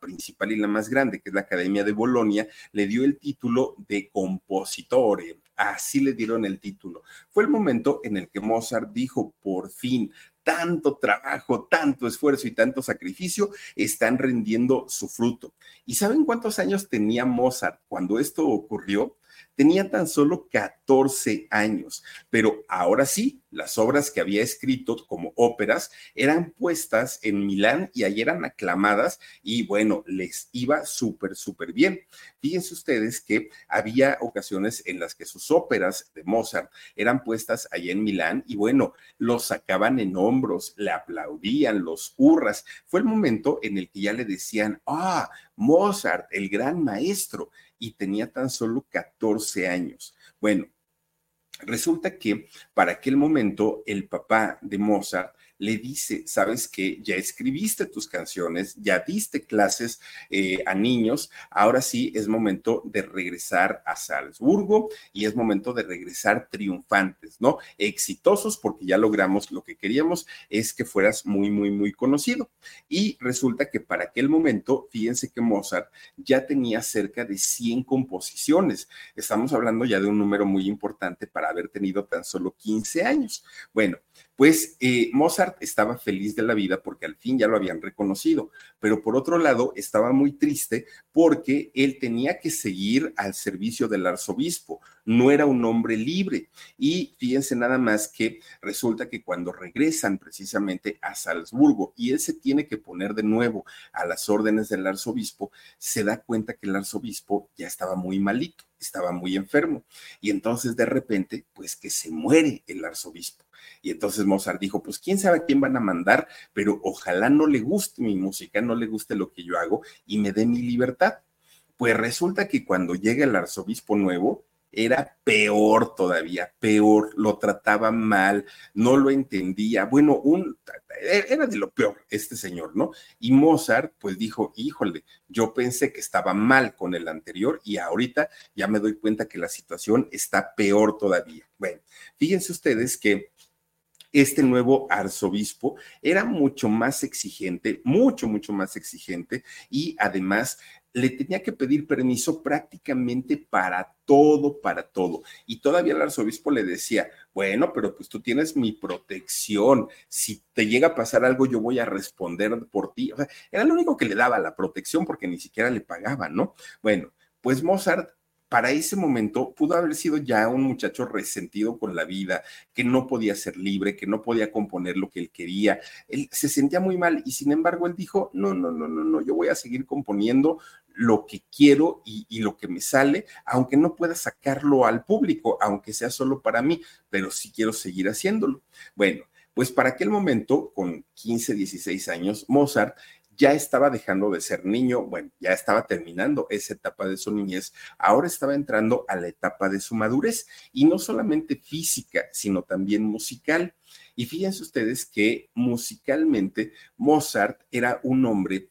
principal y la más grande, que es la Academia de Bolonia, le dio el título de compositore. Así le dieron el título. Fue el momento en el que Mozart dijo, por fin, tanto trabajo, tanto esfuerzo y tanto sacrificio están rendiendo su fruto. ¿Y saben cuántos años tenía Mozart cuando esto ocurrió? Tenía tan solo 14 años, pero ahora sí, las obras que había escrito como óperas eran puestas en Milán y ahí eran aclamadas y bueno, les iba súper, súper bien. Fíjense ustedes que había ocasiones en las que sus óperas de Mozart eran puestas allá en Milán y bueno, los sacaban en hombros, le aplaudían, los hurras. Fue el momento en el que ya le decían, ah, Mozart, el gran maestro y tenía tan solo 14 años. Bueno, resulta que para aquel momento el papá de Mozart le dice, sabes que ya escribiste tus canciones, ya diste clases eh, a niños, ahora sí es momento de regresar a Salzburgo y es momento de regresar triunfantes, ¿no? Exitosos porque ya logramos lo que queríamos, es que fueras muy, muy, muy conocido. Y resulta que para aquel momento, fíjense que Mozart ya tenía cerca de 100 composiciones. Estamos hablando ya de un número muy importante para haber tenido tan solo 15 años. Bueno, pues eh, Mozart estaba feliz de la vida porque al fin ya lo habían reconocido, pero por otro lado estaba muy triste porque él tenía que seguir al servicio del arzobispo, no era un hombre libre. Y fíjense nada más que resulta que cuando regresan precisamente a Salzburgo y él se tiene que poner de nuevo a las órdenes del arzobispo, se da cuenta que el arzobispo ya estaba muy malito, estaba muy enfermo. Y entonces de repente, pues que se muere el arzobispo. Y entonces Mozart dijo, pues quién sabe a quién van a mandar, pero ojalá no le guste mi música, no le guste lo que yo hago y me dé mi libertad. Pues resulta que cuando llega el arzobispo nuevo, era peor todavía, peor, lo trataba mal, no lo entendía. Bueno, un, era de lo peor este señor, ¿no? Y Mozart pues dijo, híjole, yo pensé que estaba mal con el anterior y ahorita ya me doy cuenta que la situación está peor todavía. Bueno, fíjense ustedes que este nuevo arzobispo era mucho más exigente, mucho, mucho más exigente y además le tenía que pedir permiso prácticamente para todo, para todo. Y todavía el arzobispo le decía, bueno, pero pues tú tienes mi protección. Si te llega a pasar algo, yo voy a responder por ti. O sea, era lo único que le daba la protección porque ni siquiera le pagaban, ¿no? Bueno, pues Mozart para ese momento pudo haber sido ya un muchacho resentido con la vida, que no podía ser libre, que no podía componer lo que él quería. Él se sentía muy mal y sin embargo él dijo, no, no, no, no, no, yo voy a seguir componiendo lo que quiero y, lo que me sale, aunque no pueda sacarlo al público, aunque sea solo para mí, pero sí quiero seguir haciéndolo. Bueno, pues para aquel momento, con 15, 16 años, Mozart ya estaba dejando de ser niño, bueno, ya estaba terminando esa etapa de su niñez, ahora estaba entrando a la etapa de su madurez, y no solamente física, sino también musical. Y fíjense ustedes que musicalmente Mozart era un hombre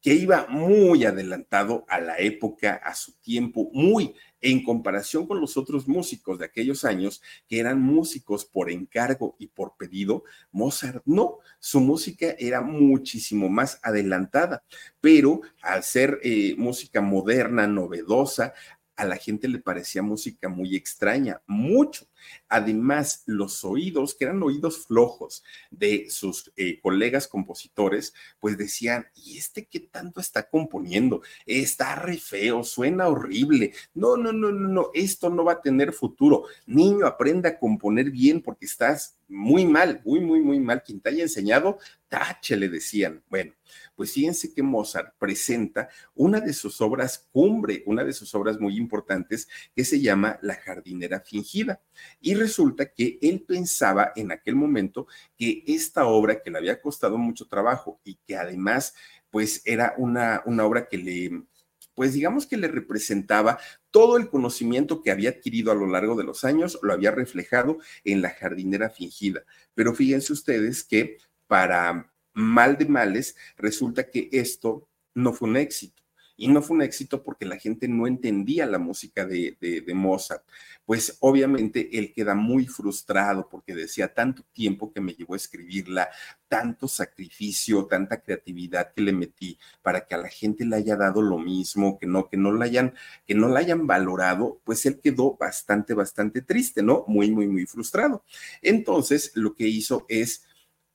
que iba muy adelantado a la época, a su tiempo, muy en comparación con los otros músicos de aquellos años, que eran músicos por encargo y por pedido, Mozart no, su música era muchísimo más adelantada, pero al ser eh, música moderna, novedosa, a la gente le parecía música muy extraña, mucho. Además, los oídos, que eran oídos flojos de sus eh, colegas compositores, pues decían, ¿y este qué tanto está componiendo? Está re feo, suena horrible. No, no, no, no, no, esto no va a tener futuro. Niño, aprenda a componer bien porque estás muy mal, muy, muy, muy mal. Quien te haya enseñado, tache, le decían. Bueno, pues fíjense que Mozart presenta una de sus obras cumbre, una de sus obras muy importantes, que se llama La jardinera fingida. Y resulta que él pensaba en aquel momento que esta obra, que le había costado mucho trabajo y que además, pues era una, una obra que le pues digamos que le representaba todo el conocimiento que había adquirido a lo largo de los años, lo había reflejado en la jardinera fingida. Pero fíjense ustedes que para mal de males, resulta que esto no fue un éxito. Y no fue un éxito porque la gente no entendía la música de, de, Mozart. Pues obviamente él queda muy frustrado porque decía tanto tiempo que me llevó a escribirla, tanto sacrificio, tanta creatividad que le metí para que a la gente le haya dado lo mismo, que no, que no la hayan, que no la hayan valorado, pues él quedó bastante, bastante triste, ¿no? Muy, muy, muy frustrado. Entonces, lo que hizo es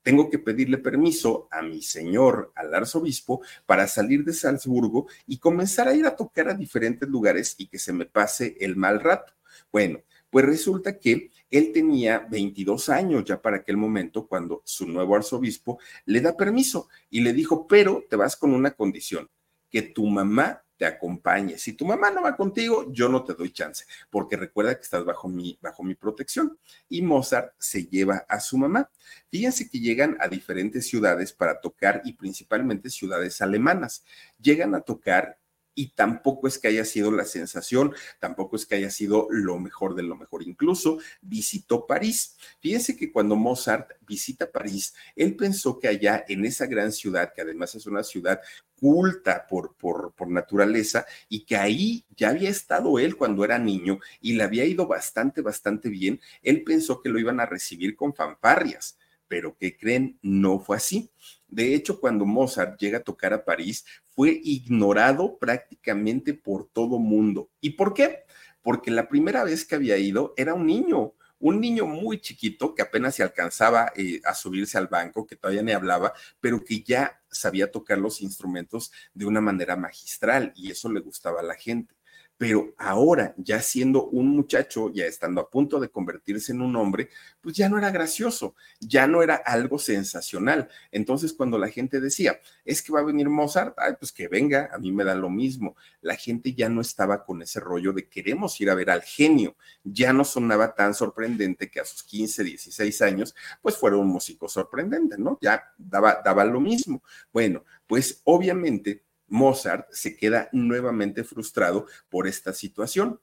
tengo que pedirle permiso a mi señor, al arzobispo, para salir de Salzburgo y comenzar a ir a tocar a diferentes lugares y que se me pase el mal rato. Bueno, pues resulta que él tenía 22 años ya para aquel momento cuando su nuevo arzobispo le da permiso y le dijo, pero te vas con una condición, que tu mamá te acompañe. Si tu mamá no va contigo, yo no te doy chance, porque recuerda que estás bajo mi, bajo mi protección. Y Mozart se lleva a su mamá. Fíjense que llegan a diferentes ciudades para tocar y principalmente ciudades alemanas. Llegan a tocar y tampoco es que haya sido la sensación, tampoco es que haya sido lo mejor de lo mejor. Incluso visitó París. Fíjense que cuando Mozart visita París, él pensó que allá en esa gran ciudad, que además es una ciudad culta por, por, por naturaleza, y que ahí ya había estado él cuando era niño y le había ido bastante, bastante bien, él pensó que lo iban a recibir con fanfarrias pero que creen no fue así. De hecho, cuando Mozart llega a tocar a París, fue ignorado prácticamente por todo mundo. ¿Y por qué? Porque la primera vez que había ido era un niño, un niño muy chiquito que apenas se alcanzaba eh, a subirse al banco, que todavía ni hablaba, pero que ya sabía tocar los instrumentos de una manera magistral y eso le gustaba a la gente pero ahora, ya siendo un muchacho, ya estando a punto de convertirse en un hombre, pues ya no era gracioso, ya no era algo sensacional. Entonces, cuando la gente decía, es que va a venir Mozart, ay, pues que venga, a mí me da lo mismo. La gente ya no estaba con ese rollo de queremos ir a ver al genio. Ya no sonaba tan sorprendente que a sus 15, 16 años, pues fuera un músico sorprendente, ¿no? Ya daba, daba lo mismo. Bueno, pues obviamente Mozart se queda nuevamente frustrado por esta situación.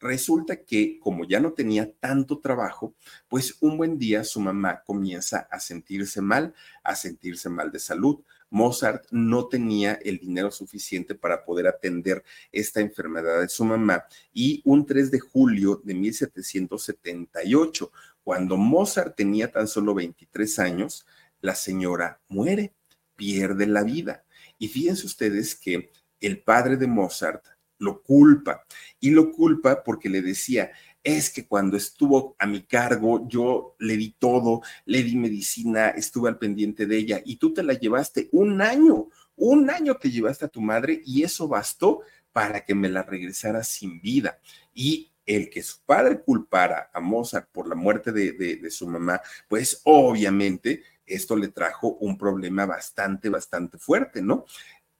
Resulta que como ya no tenía tanto trabajo, pues un buen día su mamá comienza a sentirse mal, a sentirse mal de salud. Mozart no tenía el dinero suficiente para poder atender esta enfermedad de su mamá y un 3 de julio de 1778, cuando Mozart tenía tan solo 23 años, la señora muere, pierde la vida. Y fíjense ustedes que el padre de Mozart lo culpa y lo culpa porque le decía, es que cuando estuvo a mi cargo, yo le di todo, le di medicina, estuve al pendiente de ella y tú te la llevaste un año, un año te llevaste a tu madre y eso bastó para que me la regresara sin vida. Y el que su padre culpara a Mozart por la muerte de, de su mamá, pues obviamente esto le trajo un problema bastante, bastante fuerte, ¿no?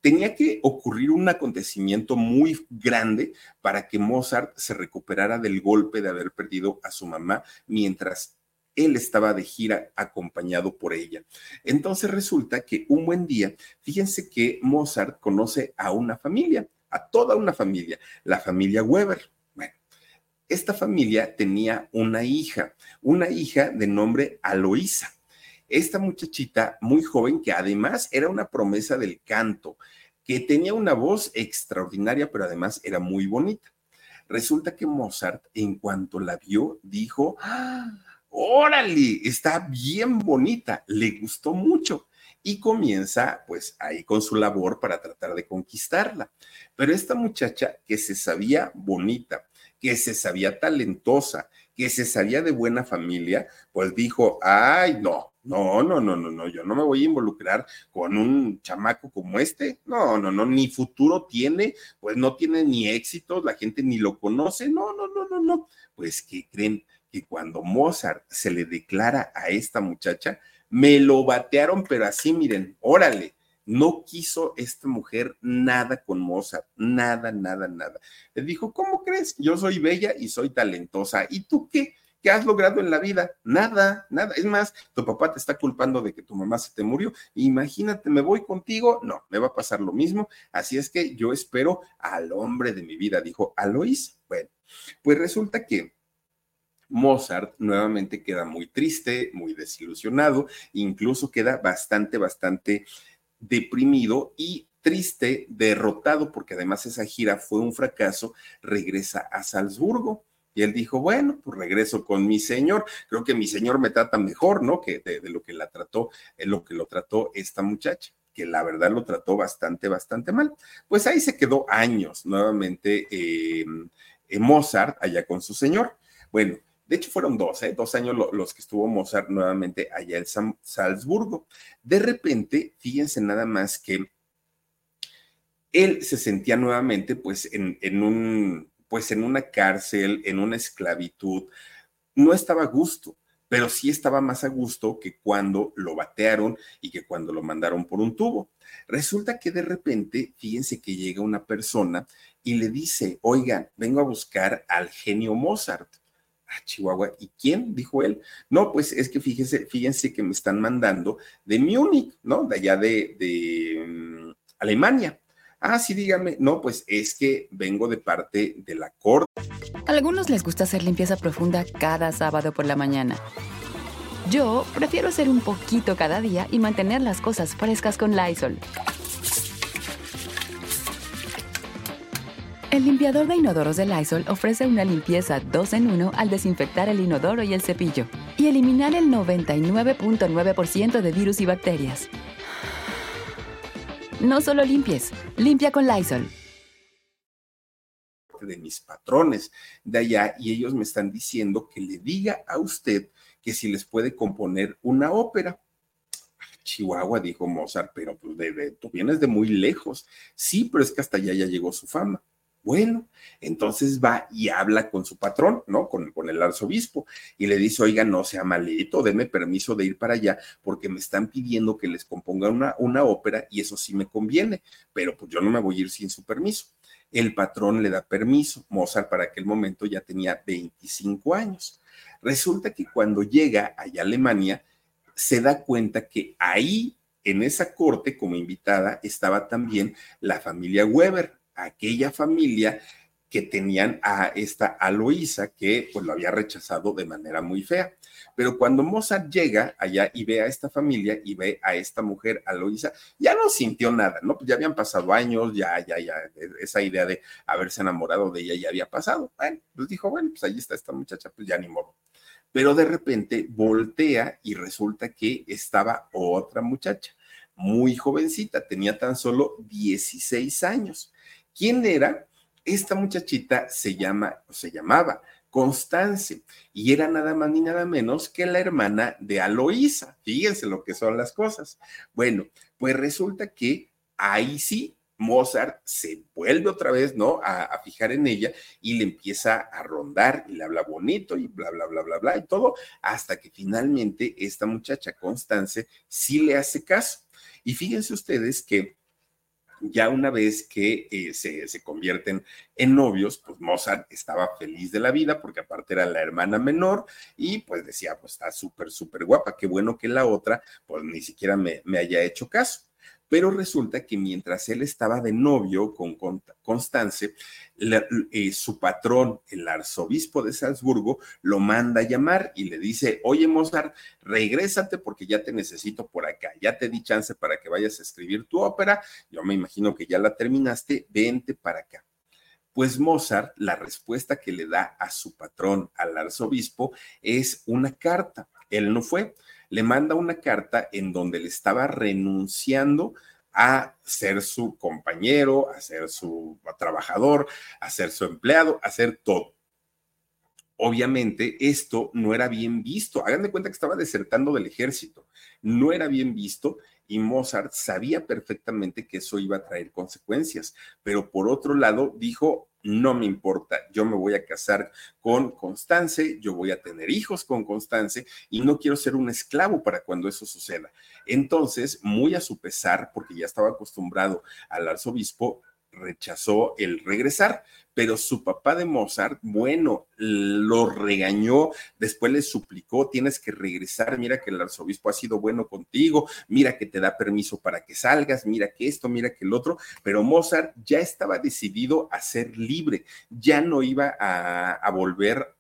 tenía que ocurrir un acontecimiento muy grande para que Mozart se recuperara del golpe de haber perdido a su mamá mientras él estaba de gira acompañado por ella. Entonces resulta que un buen día, fíjense que Mozart conoce a una familia, a toda una familia, la familia Weber. Bueno, esta familia tenía una hija, una hija de nombre Aloísa. Esta muchachita muy joven que además era una promesa del canto, que tenía una voz extraordinaria, pero además era muy bonita. Resulta que Mozart, en cuanto la vio, dijo, ¡Ah! órale, está bien bonita, le gustó mucho y comienza pues ahí con su labor para tratar de conquistarla. Pero esta muchacha que se sabía bonita, que se sabía talentosa, que se sabía de buena familia, pues dijo, ay, no, no, no, no, no, no, yo no me voy a involucrar con un chamaco como este. No, no, no, ni futuro tiene, pues no tiene ni éxito, la gente ni lo conoce. No, no, no, no, no. Pues que creen que cuando Mozart se le declara a esta muchacha, me lo batearon, pero así, miren, órale, no quiso esta mujer nada con Mozart, nada, nada, nada. Le dijo, ¿cómo crees? Yo soy bella y soy talentosa. ¿Y tú qué? ¿Qué has logrado en la vida? Nada, nada. Es más, tu papá te está culpando de que tu mamá se te murió. Imagínate, me voy contigo. No, me va a pasar lo mismo. Así es que yo espero al hombre de mi vida, dijo Alois. Bueno, pues resulta que Mozart nuevamente queda muy triste, muy desilusionado, incluso queda bastante, bastante deprimido y triste, derrotado, porque además esa gira fue un fracaso, regresa a Salzburgo. Y él dijo, bueno, pues regreso con mi señor. Creo que mi señor me trata mejor, ¿no? Que de, lo que la trató, eh, lo que lo trató esta muchacha, que la verdad lo trató bastante, bastante mal. Pues ahí se quedó años nuevamente eh, Mozart allá con su señor. Bueno, de hecho, fueron dos, ¿eh? dos años los que estuvo Mozart nuevamente allá en Salzburgo. De repente, fíjense nada más que él se sentía nuevamente pues en, en, un, pues en una cárcel, en una esclavitud. No estaba a gusto, pero sí estaba más a gusto que cuando lo batearon y que cuando lo mandaron por un tubo. Resulta que de repente, fíjense que llega una persona y le dice, oigan, vengo a buscar al genio Mozart a Chihuahua. ¿Y quién? Dijo él. No, pues es que fíjense, fíjense que me están mandando de Múnich, ¿no? De allá de, de mm, Alemania. Ah, sí, dígame. No, pues es que vengo de parte de la corte. A algunos les gusta hacer limpieza profunda cada sábado por la mañana. Yo prefiero hacer un poquito cada día y mantener las cosas frescas con Lysol. El limpiador de inodoros de Lysol ofrece una limpieza 2 en 1 al desinfectar el inodoro y el cepillo y eliminar el 99.9% de virus y bacterias. No solo limpies, limpia con Lysol. De mis patrones de allá y ellos me están diciendo que le diga a usted que si les puede componer una ópera. Chihuahua, dijo Mozart, pero pues tú vienes de muy lejos. Sí, pero es que hasta allá ya llegó su fama. Bueno, entonces va y habla con su patrón, ¿no? Con, el arzobispo y le dice, oiga, no sea malito, denme permiso de ir para allá porque me están pidiendo que les componga una, una ópera y eso sí me conviene, pero pues yo no me voy a ir sin su permiso. El patrón le da permiso. Mozart para aquel momento ya tenía 25 años. Resulta que cuando llega allá a Alemania, se da cuenta que ahí, en esa corte, como invitada, estaba también la familia Weber, aquella familia que tenían a esta Aloísa que pues lo había rechazado de manera muy fea. Pero cuando Mozart llega allá y ve a esta familia y ve a esta mujer Aloísa, ya no sintió nada, ¿no? Pues ya habían pasado años, ya, ya, ya, esa idea de haberse enamorado de ella ya había pasado. Bueno, pues dijo, bueno, pues ahí está esta muchacha, pues ya ni modo. Pero de repente voltea y resulta que estaba otra muchacha, muy jovencita, tenía tan solo 16 años ¿Quién era? Esta muchachita se llama, o se llamaba Constance, y era nada más ni nada menos que la hermana de Aloísa. Fíjense lo que son las cosas. Bueno, pues resulta que ahí sí Mozart se vuelve otra vez, ¿no? A, a, fijar en ella y le empieza a rondar y le habla bonito y bla, bla, bla, bla, bla y todo, hasta que finalmente esta muchacha Constance sí le hace caso. Y fíjense ustedes que ya una vez que eh, se, se, convierten en novios, pues Mozart estaba feliz de la vida porque aparte era la hermana menor y pues decía, pues está súper, súper guapa, qué bueno que la otra pues ni siquiera me, me haya hecho caso. Pero resulta que mientras él estaba de novio con Constance, eh, su patrón, el arzobispo de Salzburgo, lo manda a llamar y le dice, oye Mozart, regrésate porque ya te necesito por acá, ya te di chance para que vayas a escribir tu ópera, yo me imagino que ya la terminaste, vente para acá. Pues Mozart, la respuesta que le da a su patrón, al arzobispo, es una carta. Él no fue, le manda una carta en donde le estaba renunciando a ser su compañero, a ser su trabajador, a ser su empleado, a ser todo. Obviamente esto no era bien visto. Hagan de cuenta que estaba desertando del ejército. No era bien visto y Mozart sabía perfectamente que eso iba a traer consecuencias, pero por otro lado dijo, no me importa, yo me voy a casar con Constance, yo voy a tener hijos con Constance y no quiero ser un esclavo para cuando eso suceda. Entonces, muy a su pesar, porque ya estaba acostumbrado al arzobispo, rechazó el regresar, pero su papá de Mozart, bueno, lo regañó, después le suplicó, tienes que regresar, mira que el arzobispo ha sido bueno contigo, mira que te da permiso para que salgas, mira que esto, mira que el otro, pero Mozart ya estaba decidido a ser libre, ya no iba a, a volver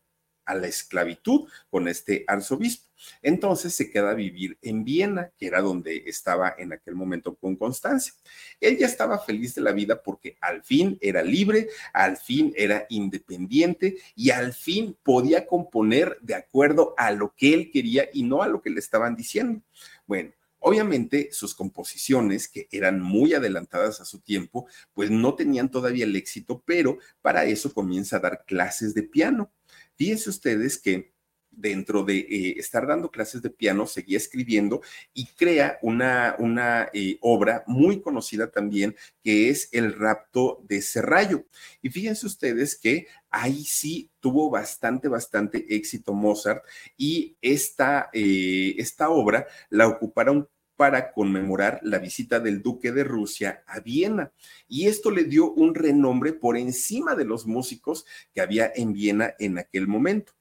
a la esclavitud con este arzobispo. Entonces se queda a vivir en Viena, que era donde estaba en aquel momento con Constancia. Él ya estaba feliz de la vida porque al fin era libre, al fin era independiente y al fin podía componer de acuerdo a lo que él quería y no a lo que le estaban diciendo. Bueno, Obviamente sus composiciones, que eran muy adelantadas a su tiempo, pues no tenían todavía el éxito, pero para eso comienza a dar clases de piano. Fíjense ustedes que dentro de eh, estar dando clases de piano, seguía escribiendo y crea una, una eh, obra muy conocida también, que es El rapto de Serrallo. Y fíjense ustedes que ahí sí tuvo bastante, bastante éxito Mozart y esta, eh, esta obra la ocuparon para conmemorar la visita del duque de Rusia a Viena. Y esto le dio un renombre por encima de los músicos que había en Viena en aquel momento.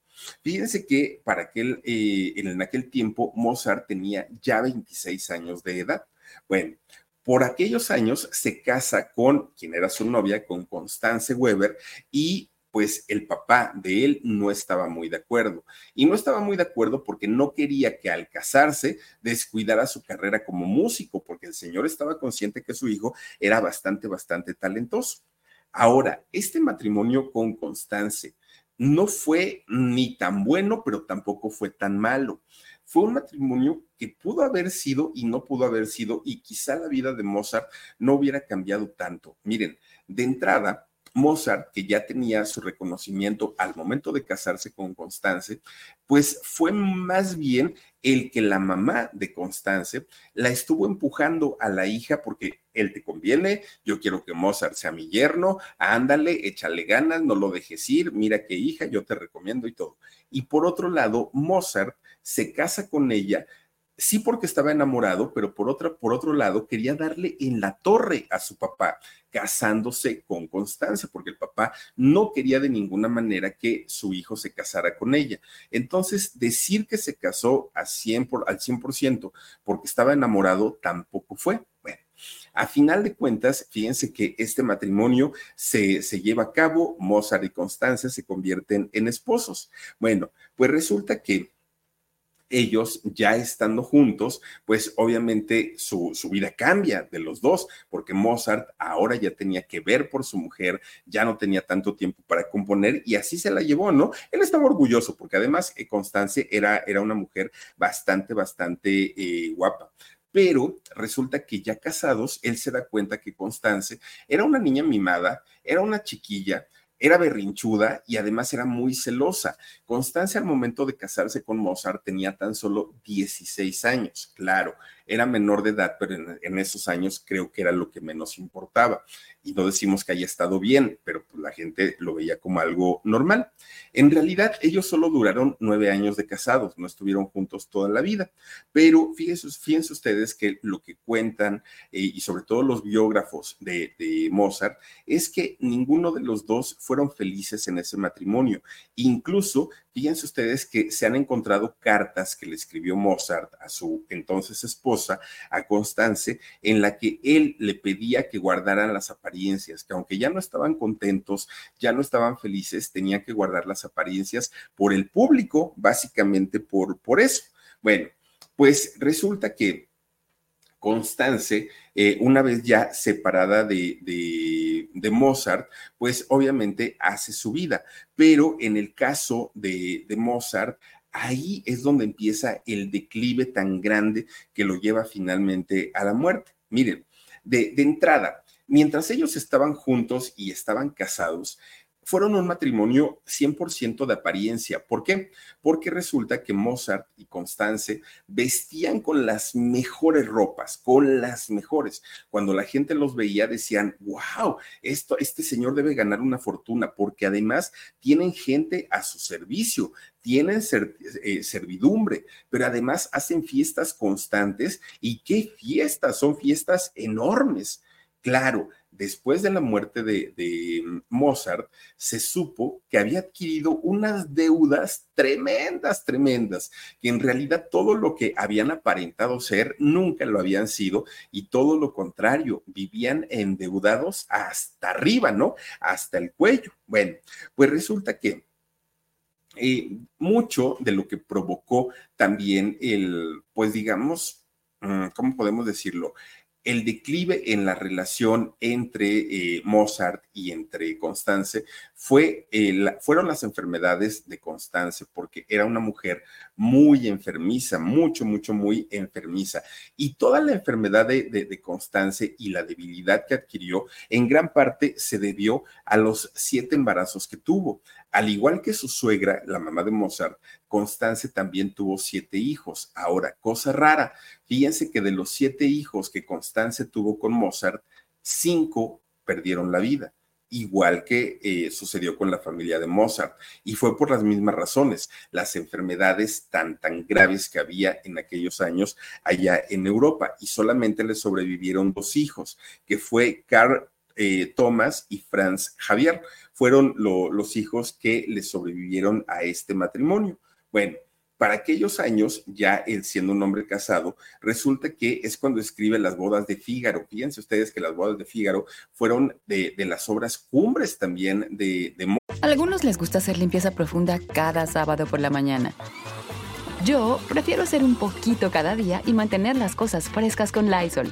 Fíjense que para aquel, eh, en aquel tiempo Mozart tenía ya 26 años de edad. Bueno, por aquellos años se casa con quien era su novia, con Constance Weber, y pues el papá de él no estaba muy de acuerdo. Y no estaba muy de acuerdo porque no quería que al casarse descuidara su carrera como músico, porque el señor estaba consciente que su hijo era bastante, bastante talentoso. Ahora, este matrimonio con Constance no fue ni tan bueno, pero tampoco fue tan malo. Fue un matrimonio que pudo haber sido y no pudo haber sido, y quizá la vida de Mozart no hubiera cambiado tanto. Miren, de entrada, Mozart, que ya tenía su reconocimiento al momento de casarse con Constance, pues fue más bien el que la mamá de Constance la estuvo empujando a la hija porque él te conviene, yo quiero que Mozart sea mi yerno, ándale, échale ganas, no lo dejes ir, mira qué hija, yo te recomiendo y todo. Y por otro lado, Mozart se casa con ella sí porque estaba enamorado, pero por, otra, por otro lado quería darle en la torre a su papá, casándose con Constanza, porque el papá no quería de ninguna manera que su hijo se casara con ella. Entonces, decir que se casó a 100 por, al 100% porque estaba enamorado tampoco fue. Bueno, a final de cuentas, fíjense que este matrimonio se, se, lleva a cabo, Mozart y Constanza se convierten en esposos. Bueno, pues resulta que ellos ya estando juntos, pues obviamente su, vida cambia de los dos, porque Mozart ahora ya tenía que ver por su mujer, ya no tenía tanto tiempo para componer y así se la llevó, ¿no? Él estaba orgulloso porque además eh, Constance era, era una mujer bastante, bastante eh, guapa pero resulta que ya casados, él se da cuenta que Constance era una niña mimada, era una chiquilla, era berrinchuda y además era muy celosa. Constancia al momento de casarse con Mozart tenía tan solo 16 años. Claro, era menor de edad, pero en, esos años creo que era lo que menos importaba. Y no decimos que haya estado bien, pero pues la gente lo veía como algo normal. En realidad, ellos solo duraron nueve años de casados, no estuvieron juntos toda la vida. Pero fíjense, fíjense ustedes que lo que cuentan, eh, y sobre todo los biógrafos de, Mozart, es que ninguno de los dos fueron felices en ese matrimonio. Incluso, fíjense ustedes que se han encontrado cartas que le escribió Mozart a su entonces esposa, a Constance, en la que él le pedía que guardaran las apariencias, que aunque ya no estaban contentos, ya no estaban felices, tenían que guardar las apariencias por el público, básicamente por, por eso. Bueno, pues resulta que Constance, eh, una vez ya separada de, de, Mozart, pues obviamente hace su vida. Pero en el caso de, de Mozart, ahí es donde empieza el declive tan grande que lo lleva finalmente a la muerte. Miren, de, de entrada, mientras ellos estaban juntos y estaban casados, fueron un matrimonio 100% de apariencia. ¿Por qué? Porque resulta que Mozart y Constance vestían con las mejores ropas, con las mejores. Cuando la gente los veía decían, wow, este señor debe ganar una fortuna, porque además tienen gente a su servicio, tienen eh, servidumbre, pero además hacen fiestas constantes. ¿Y qué fiestas? Son fiestas enormes. Claro, después de la muerte de, mm, Mozart, se supo que había adquirido unas deudas tremendas, tremendas, que en realidad todo lo que habían aparentado ser nunca lo habían sido y todo lo contrario, vivían endeudados hasta arriba, ¿no? Hasta el cuello. Bueno, pues resulta que eh, mucho de lo que provocó también el, pues digamos, mm, ¿cómo podemos decirlo? El declive en la relación entre eh, Mozart y entre Constance fue, eh, fueron las enfermedades de Constance, porque era una mujer muy enfermiza, mucho, mucho, muy enfermiza. Y toda la enfermedad de, de Constance y la debilidad que adquirió, en gran parte se debió a los siete embarazos que tuvo. Al igual que su suegra, la mamá de Mozart, Constance también tuvo siete hijos. Ahora, cosa rara, fíjense que de los siete hijos que Constance tuvo con Mozart, cinco perdieron la vida igual que eh, sucedió con la familia de Mozart. Y fue por las mismas razones, las enfermedades tan, tan graves que había en aquellos años allá en Europa. Y solamente le sobrevivieron dos hijos, que fue Carl eh, Thomas y Franz Javier. Fueron los hijos que le sobrevivieron a este matrimonio. Bueno, para aquellos años, ya él siendo un hombre casado, resulta que es cuando escribe las bodas de Fígaro. Fíjense ustedes que las bodas de Fígaro fueron de, las obras cumbres también de, de... Algunos les gusta hacer limpieza profunda cada sábado por la mañana. Yo prefiero hacer un poquito cada día y mantener las cosas frescas con Lysol.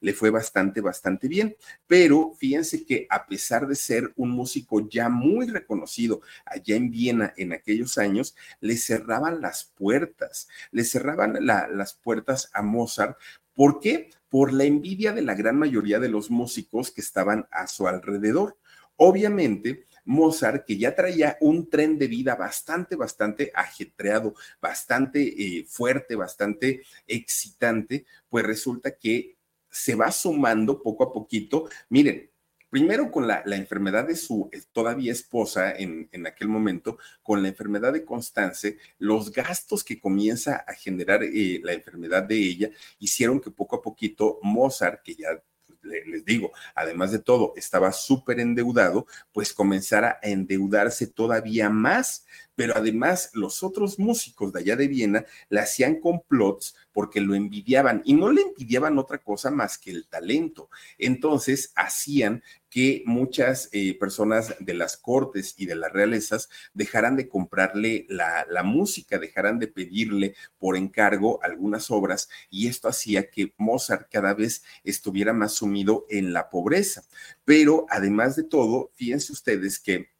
Le fue bastante, bastante bien. Pero fíjense que a pesar de ser un músico ya muy reconocido allá en Viena en aquellos años, le cerraban las puertas, le cerraban las puertas a Mozart. ¿Por qué? Por la envidia de la gran mayoría de los músicos que estaban a su alrededor. Obviamente, Mozart, que ya traía un tren de vida bastante, bastante ajetreado, bastante eh, fuerte, bastante excitante, pues resulta que se va sumando poco a poquito. Miren, primero con la, enfermedad de su eh, todavía esposa en, en, aquel momento, con la enfermedad de Constance, los gastos que comienza a generar eh, la enfermedad de ella hicieron que poco a poquito Mozart, que ya les digo, además de todo, estaba súper endeudado, pues comenzara a endeudarse todavía más. Pero además, los otros músicos de allá de Viena le hacían complots porque lo envidiaban y no le envidiaban otra cosa más que el talento. Entonces, hacían que muchas eh, personas de las cortes y de las realezas dejaran de comprarle la, música, dejaran de pedirle por encargo algunas obras y esto hacía que Mozart cada vez estuviera más sumido en la pobreza. Pero además de todo, fíjense ustedes que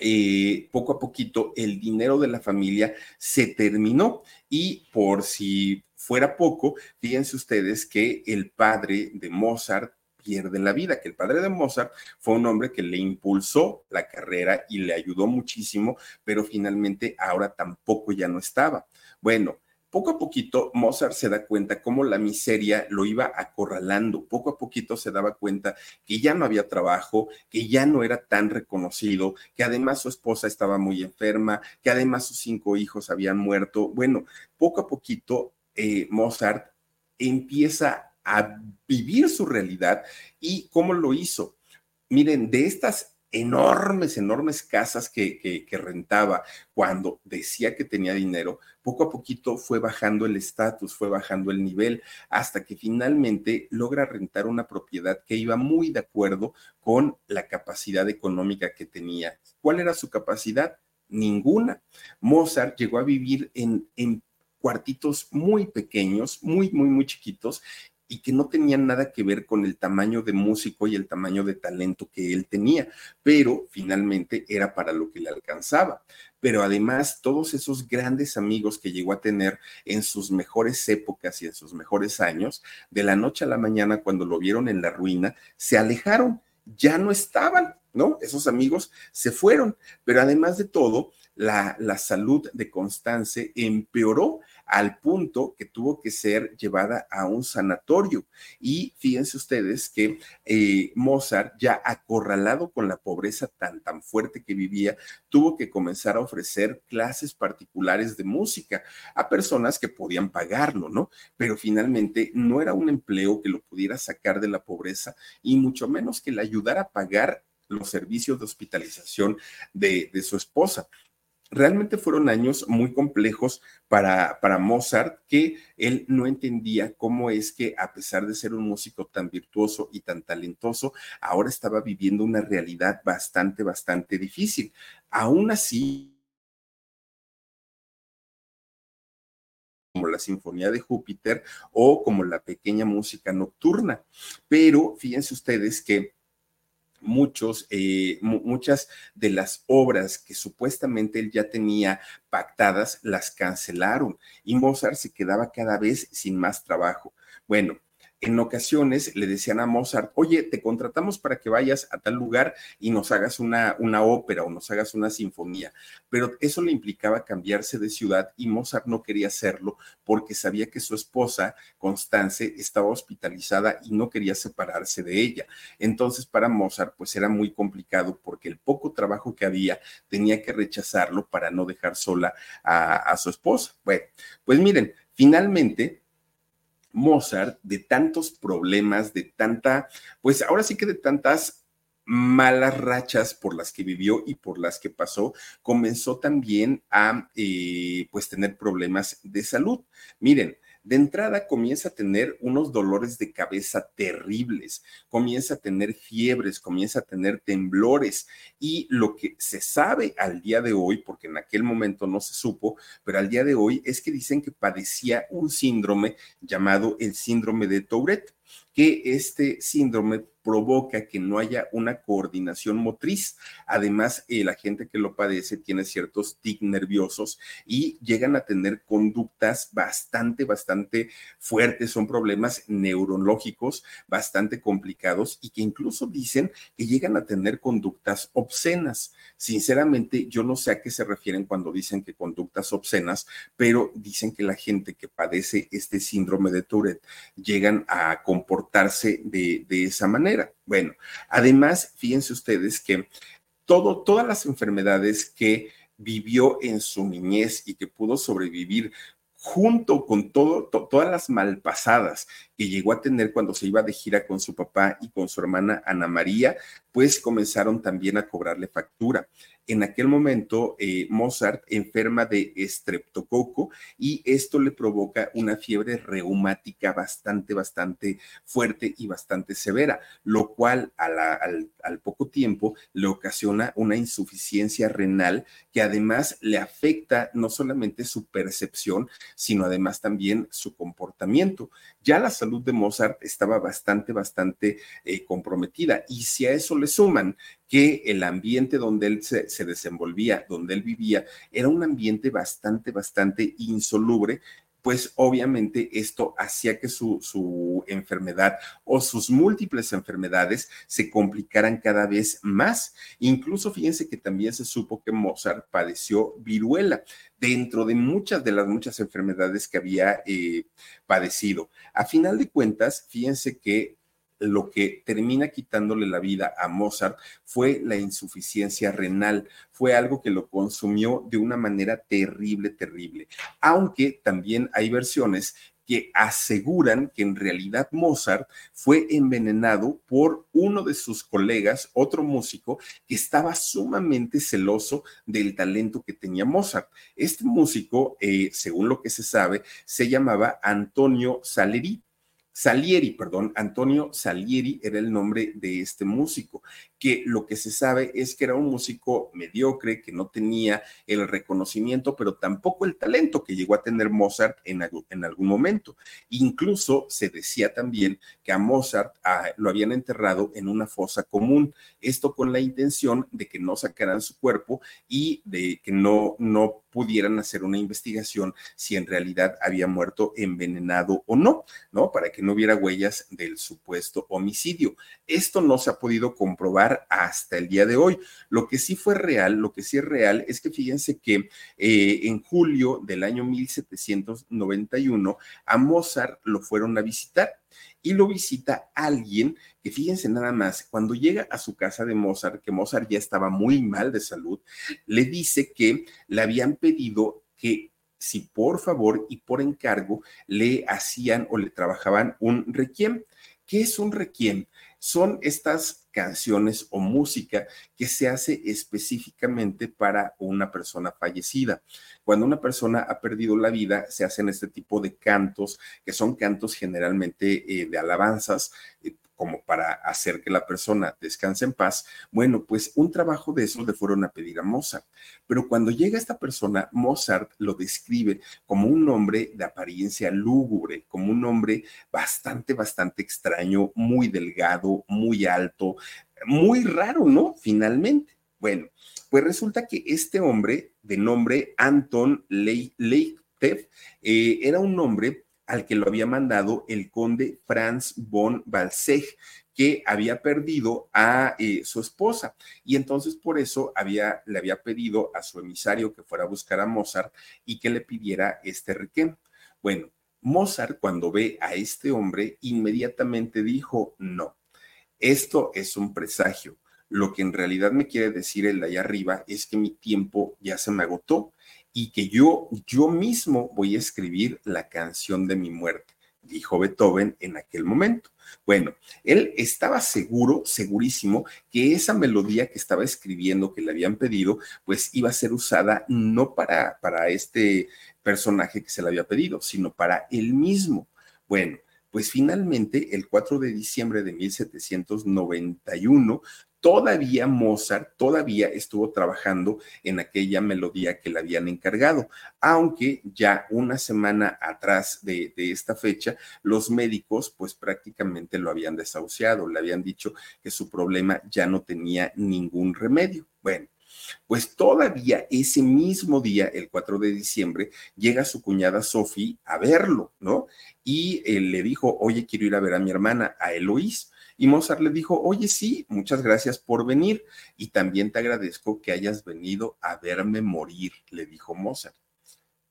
eh, poco a poquito el dinero de la familia se terminó y por si fuera poco, fíjense ustedes que el padre de Mozart pierde la vida, que el padre de Mozart fue un hombre que le impulsó la carrera y le ayudó muchísimo, pero finalmente ahora tampoco ya no estaba. Bueno, poco a poquito Mozart se da cuenta cómo la miseria lo iba acorralando, poco a poquito se daba cuenta que ya no había trabajo, que ya no era tan reconocido, que además su esposa estaba muy enferma, que además sus cinco hijos habían muerto. Bueno, poco a poquito eh, Mozart empieza a vivir su realidad y cómo lo hizo. Miren, de estas enormes, enormes casas que, rentaba cuando decía que tenía dinero, poco a poquito fue bajando el estatus, fue bajando el nivel, hasta que finalmente logra rentar una propiedad que iba muy de acuerdo con la capacidad económica que tenía. ¿Cuál era su capacidad? Ninguna. Mozart llegó a vivir en, en cuartitos muy pequeños, muy, muy, muy chiquitos, y que no tenían nada que ver con el tamaño de músico y el tamaño de talento que él tenía, pero finalmente era para lo que le alcanzaba. Pero además, todos esos grandes amigos que llegó a tener en sus mejores épocas y en sus mejores años, de la noche a la mañana, cuando lo vieron en la ruina, se alejaron, ya no estaban, ¿no? Esos amigos se fueron, pero además de todo, la, la salud de Constance empeoró al punto que tuvo que ser llevada a un sanatorio. Y fíjense ustedes que eh, Mozart, ya acorralado con la pobreza tan, tan fuerte que vivía, tuvo que comenzar a ofrecer clases particulares de música a personas que podían pagarlo, ¿no? Pero finalmente no era un empleo que lo pudiera sacar de la pobreza y mucho menos que le ayudara a pagar los servicios de hospitalización de, de su esposa realmente fueron años muy complejos para, para Mozart, que él no entendía cómo es que a pesar de ser un músico tan virtuoso y tan talentoso, ahora estaba viviendo una realidad bastante, bastante difícil. Aún así, como la Sinfonía de Júpiter o como la pequeña música nocturna. Pero fíjense ustedes que muchos, eh, muchas de las obras que supuestamente él ya tenía pactadas las cancelaron y Mozart se quedaba cada vez sin más trabajo. Bueno, en ocasiones le decían a Mozart, oye, te contratamos para que vayas a tal lugar y nos hagas una, una ópera o nos hagas una sinfonía, pero eso le implicaba cambiarse de ciudad y Mozart no quería hacerlo porque sabía que su esposa, Constance, estaba hospitalizada y no quería separarse de ella. Entonces, para Mozart, pues era muy complicado porque el poco trabajo que había tenía que rechazarlo para no dejar sola a, a su esposa. Bueno, pues miren, finalmente Mozart de tantos problemas, de tanta, pues ahora sí que de tantas malas rachas por las que vivió y por las que pasó, comenzó también a eh, pues tener problemas de salud. Miren, de entrada comienza a tener unos dolores de cabeza terribles, comienza a tener fiebres, comienza a tener temblores. Y lo que se sabe al día de hoy, porque en aquel momento no se supo, pero al día de hoy es que dicen que padecía un síndrome llamado el síndrome de Tourette, que este síndrome provoca que no haya una coordinación motriz. Además, eh, la gente que lo padece tiene ciertos tics nerviosos y llegan a tener conductas bastante, bastante fuertes. Son problemas neurológicos bastante complicados y que incluso dicen que llegan a tener conductas obscenas. Sinceramente, yo no sé a qué se refieren cuando dicen que conductas obscenas, pero dicen que la gente que padece este síndrome de Tourette llegan a comportarse de, de esa manera. Bueno, además, fíjense ustedes que todo, todas las enfermedades que vivió en su niñez y que pudo sobrevivir junto con todo, todas las malpasadas que llegó a tener cuando se iba de gira con su papá y con su hermana Ana María, pues comenzaron también a cobrarle factura. En aquel momento, eh, Mozart enferma de estreptococo y esto le provoca una fiebre reumática bastante, bastante fuerte y bastante severa, lo cual al, al poco tiempo le ocasiona una insuficiencia renal que además le afecta no solamente su percepción, sino además también su comportamiento. Ya la salud de Mozart estaba bastante, bastante eh, comprometida. Y si a eso le suman que el ambiente donde él se, se, desenvolvía, donde él vivía, era un ambiente bastante, bastante insoluble, pues obviamente esto hacía que su, su, enfermedad o sus múltiples enfermedades se complicaran cada vez más. Incluso fíjense que también se supo que Mozart padeció viruela dentro de muchas de las muchas enfermedades que había eh, padecido. A final de cuentas, fíjense que lo que termina quitándole la vida a Mozart fue la insuficiencia renal, fue algo que lo consumió de una manera terrible, terrible. Aunque también hay versiones que aseguran que en realidad Mozart fue envenenado por uno de sus colegas, otro músico, que estaba sumamente celoso del talento que tenía Mozart. Este músico, eh, según lo que se sabe, se llamaba Antonio Salerí Salieri, perdón, Antonio Salieri era el nombre de este músico, que lo que se sabe es que era un músico mediocre, que no tenía el reconocimiento, pero tampoco el talento que llegó a tener Mozart en, en algún momento. Incluso se decía también que a Mozart ah, lo habían enterrado en una fosa común, esto con la intención de que no sacaran su cuerpo y de que no, no pudieran hacer una investigación si en realidad había muerto envenenado o no, ¿no? Para que no hubiera huellas del supuesto homicidio. Esto no se ha podido comprobar hasta el día de hoy. Lo que sí fue real, lo que sí es real es que fíjense que eh, en julio del año 1791 a Mozart lo fueron a visitar y lo visita alguien que fíjense nada más, cuando llega a su casa de Mozart, que Mozart ya estaba muy mal de salud, le dice que le habían pedido que si por favor y por encargo le hacían o le trabajaban un requiem. ¿Qué es un requiem? Son estas canciones o música que se hace específicamente para una persona fallecida. Cuando una persona ha perdido la vida, se hacen este tipo de cantos, que son cantos generalmente eh, de alabanzas, eh, como para hacer que la persona descanse en paz, bueno, pues un trabajo de eso le fueron a pedir a Mozart. Pero cuando llega esta persona, Mozart lo describe como un hombre de apariencia lúgubre, como un hombre bastante, bastante extraño, muy delgado, muy alto, muy raro, ¿no? Finalmente. Bueno, pues resulta que este hombre de nombre Anton Leichtev eh, era un hombre al que lo había mandado el conde Franz von Balseg, que había perdido a eh, su esposa. Y entonces por eso había, le había pedido a su emisario que fuera a buscar a Mozart y que le pidiera este requiem. Bueno, Mozart cuando ve a este hombre inmediatamente dijo, no, esto es un presagio. Lo que en realidad me quiere decir el de allá arriba es que mi tiempo ya se me agotó y que yo, yo mismo voy a escribir la canción de mi muerte, dijo Beethoven en aquel momento. Bueno, él estaba seguro, segurísimo, que esa melodía que estaba escribiendo, que le habían pedido, pues iba a ser usada no para, para este personaje que se le había pedido, sino para él mismo. Bueno, pues finalmente, el 4 de diciembre de 1791, todavía Mozart todavía estuvo trabajando en aquella melodía que le habían encargado, aunque ya una semana atrás de, esta fecha, los médicos pues prácticamente lo habían desahuciado, le habían dicho que su problema ya no tenía ningún remedio. Bueno, pues todavía ese mismo día, el 4 de diciembre, llega su cuñada Sophie a verlo, ¿no? Y él le dijo, oye, quiero ir a ver a mi hermana, a Eloís. Y Mozart le dijo, oye, sí, muchas gracias por venir y también te agradezco que hayas venido a verme morir, le dijo Mozart.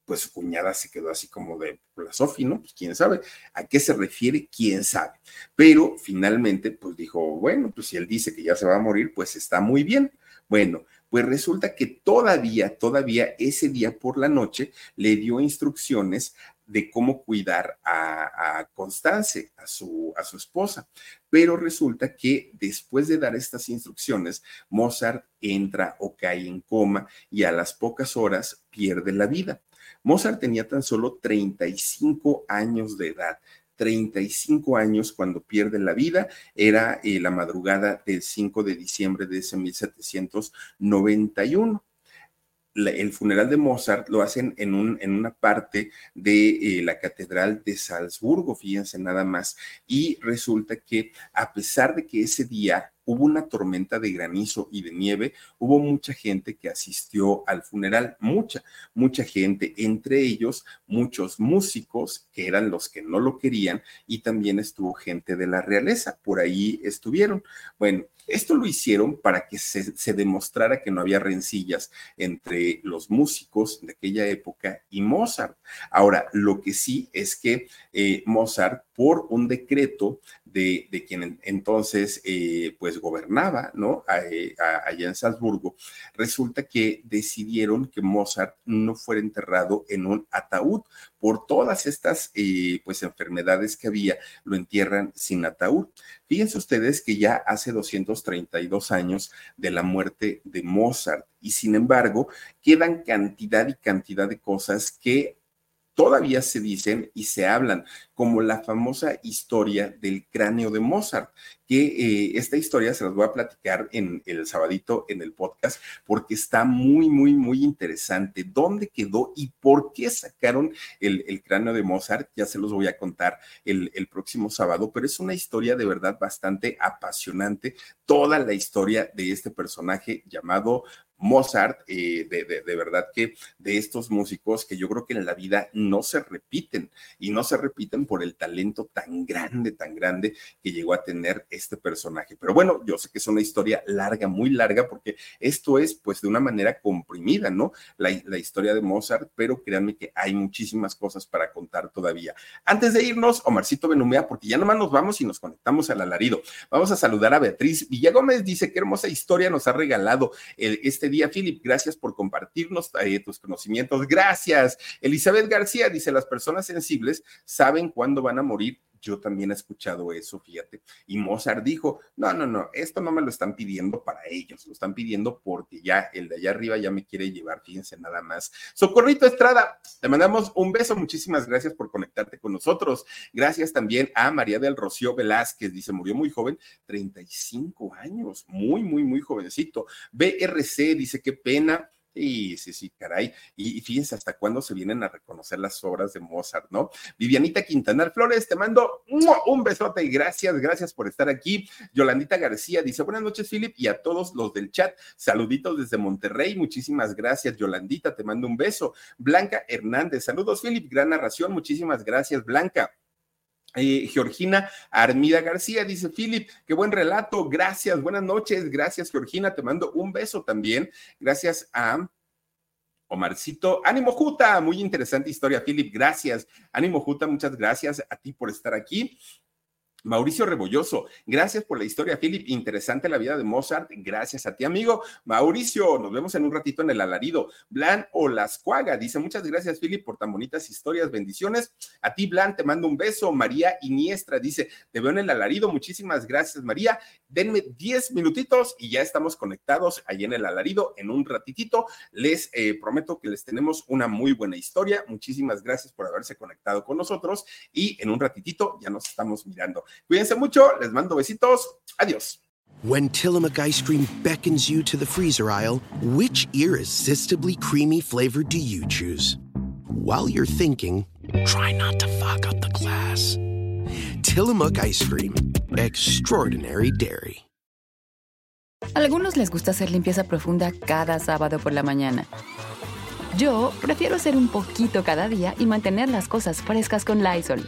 Pues su cuñada se quedó así como de la Sofi, ¿no? Pues quién sabe a qué se refiere, quién sabe. Pero finalmente, pues dijo, bueno, pues si él dice que ya se va a morir, pues está muy bien. Bueno, pues resulta que todavía, todavía ese día por la noche le dio instrucciones de cómo cuidar a, Constance, a su, a su esposa. Pero resulta que después de dar estas instrucciones, Mozart entra o cae en coma y a las pocas horas pierde la vida. Mozart tenía tan solo 35 años de edad. 35 años cuando pierde la vida, era eh, la madrugada del 5 de diciembre de ese 1791 el funeral de Mozart lo hacen en, un, en una parte de eh, la Catedral de Salzburgo, fíjense nada más. Y resulta que a pesar de que ese día hubo una tormenta de granizo y de nieve, hubo mucha gente que asistió al funeral, mucha, mucha gente, entre ellos muchos músicos que eran los que no lo querían y también estuvo gente de la realeza, por ahí estuvieron. Bueno, esto lo hicieron para que se, demostrara que no había rencillas entre los músicos de aquella época y Mozart. Ahora, lo que sí es que eh, Mozart, por un decreto de, quien entonces eh, pues gobernaba, ¿no? Eh, allá en Salzburgo, resulta que decidieron que Mozart no fuera enterrado en un ataúd por todas estas pues enfermedades que había, lo entierran sin ataúd. Fíjense ustedes que ya hace 232 años de la muerte de Mozart y sin embargo quedan cantidad y cantidad de cosas que todavía se dicen y se hablan, como la famosa historia del cráneo de Mozart, que eh, esta historia se las voy a platicar en el sabadito en el podcast, porque está muy, muy, muy interesante. ¿Dónde quedó y por qué sacaron el, cráneo de Mozart? Ya se los voy a contar el, el próximo sábado, pero es una historia de verdad bastante apasionante, toda la historia de este personaje llamado Mozart, eh, de, verdad que de estos músicos que yo creo que en la vida no se repiten y no se repiten por el talento tan grande, tan grande que llegó a tener este personaje. Pero bueno, yo sé que es una historia larga, muy larga, porque esto es pues de una manera comprimida, ¿no? La, historia de Mozart, pero créanme que hay muchísimas cosas para contar todavía. Antes de irnos, Omarcito Benumea, porque ya nomás nos vamos y nos conectamos al alarido. Vamos a saludar a Beatriz Villagómez, dice qué hermosa historia nos ha regalado el, este día, Philip. Gracias por compartirnos eh, tus conocimientos. Gracias. Elizabeth García dice, las personas sensibles saben cuándo van a morir yo también he escuchado eso, fíjate. Y Mozart dijo, no, no, no, esto no me lo están pidiendo para ellos, lo están pidiendo porque ya el de allá arriba ya me quiere llevar, fíjense nada más. Socorrito Estrada, te mandamos un beso, muchísimas gracias por conectarte con nosotros. Gracias también a María del Rocío Velázquez, dice, murió muy joven, 35 años, muy, muy, muy jovencito. BRC dice, qué pena Sí, sí, sí, caray. Y, fíjense hasta cuándo se vienen a reconocer las obras de Mozart, ¿no? Vivianita Quintanar Flores, te mando un besote y gracias, gracias por estar aquí. Yolandita García dice, buenas noches, Philip, y a todos los del chat, saluditos desde Monterrey, muchísimas gracias, Yolandita, te mando un beso. Blanca Hernández, saludos, Philip, gran narración, muchísimas gracias, Blanca. Eh, Georgina Armida García dice, Philip, qué buen relato, gracias, buenas noches, gracias Georgina, te mando un beso también, gracias a Omarcito, ánimo Juta, muy interesante historia, Philip, gracias, ánimo Juta, muchas gracias a ti por estar aquí. Mauricio Rebolloso, gracias por la historia, Philip. Interesante la vida de Mozart. Gracias a ti, amigo. Mauricio, nos vemos en un ratito en el alarido. Blan Olascuaga dice: Muchas gracias, Philip, por tan bonitas historias. Bendiciones. A ti, Blan, te mando un beso. María Iniestra dice: Te veo en el alarido. Muchísimas gracias, María. Denme 10 minutitos y ya estamos conectados ahí en el alarido en un ratitito. Les eh, prometo que les tenemos una muy buena historia. Muchísimas gracias por haberse conectado con nosotros y en un ratitito ya nos estamos mirando. Cuídense mucho, les mando besitos. Adiós. When Tillamook ice cream beckons you to the freezer aisle, which irresistibly creamy flavor do you choose? While you're thinking, try not to fuck up the glass. Tillamook ice cream, extraordinary dairy. Algunos les gusta hacer limpieza profunda cada sábado por la mañana. Yo prefiero hacer un poquito cada día y mantener las cosas frescas con Lysol.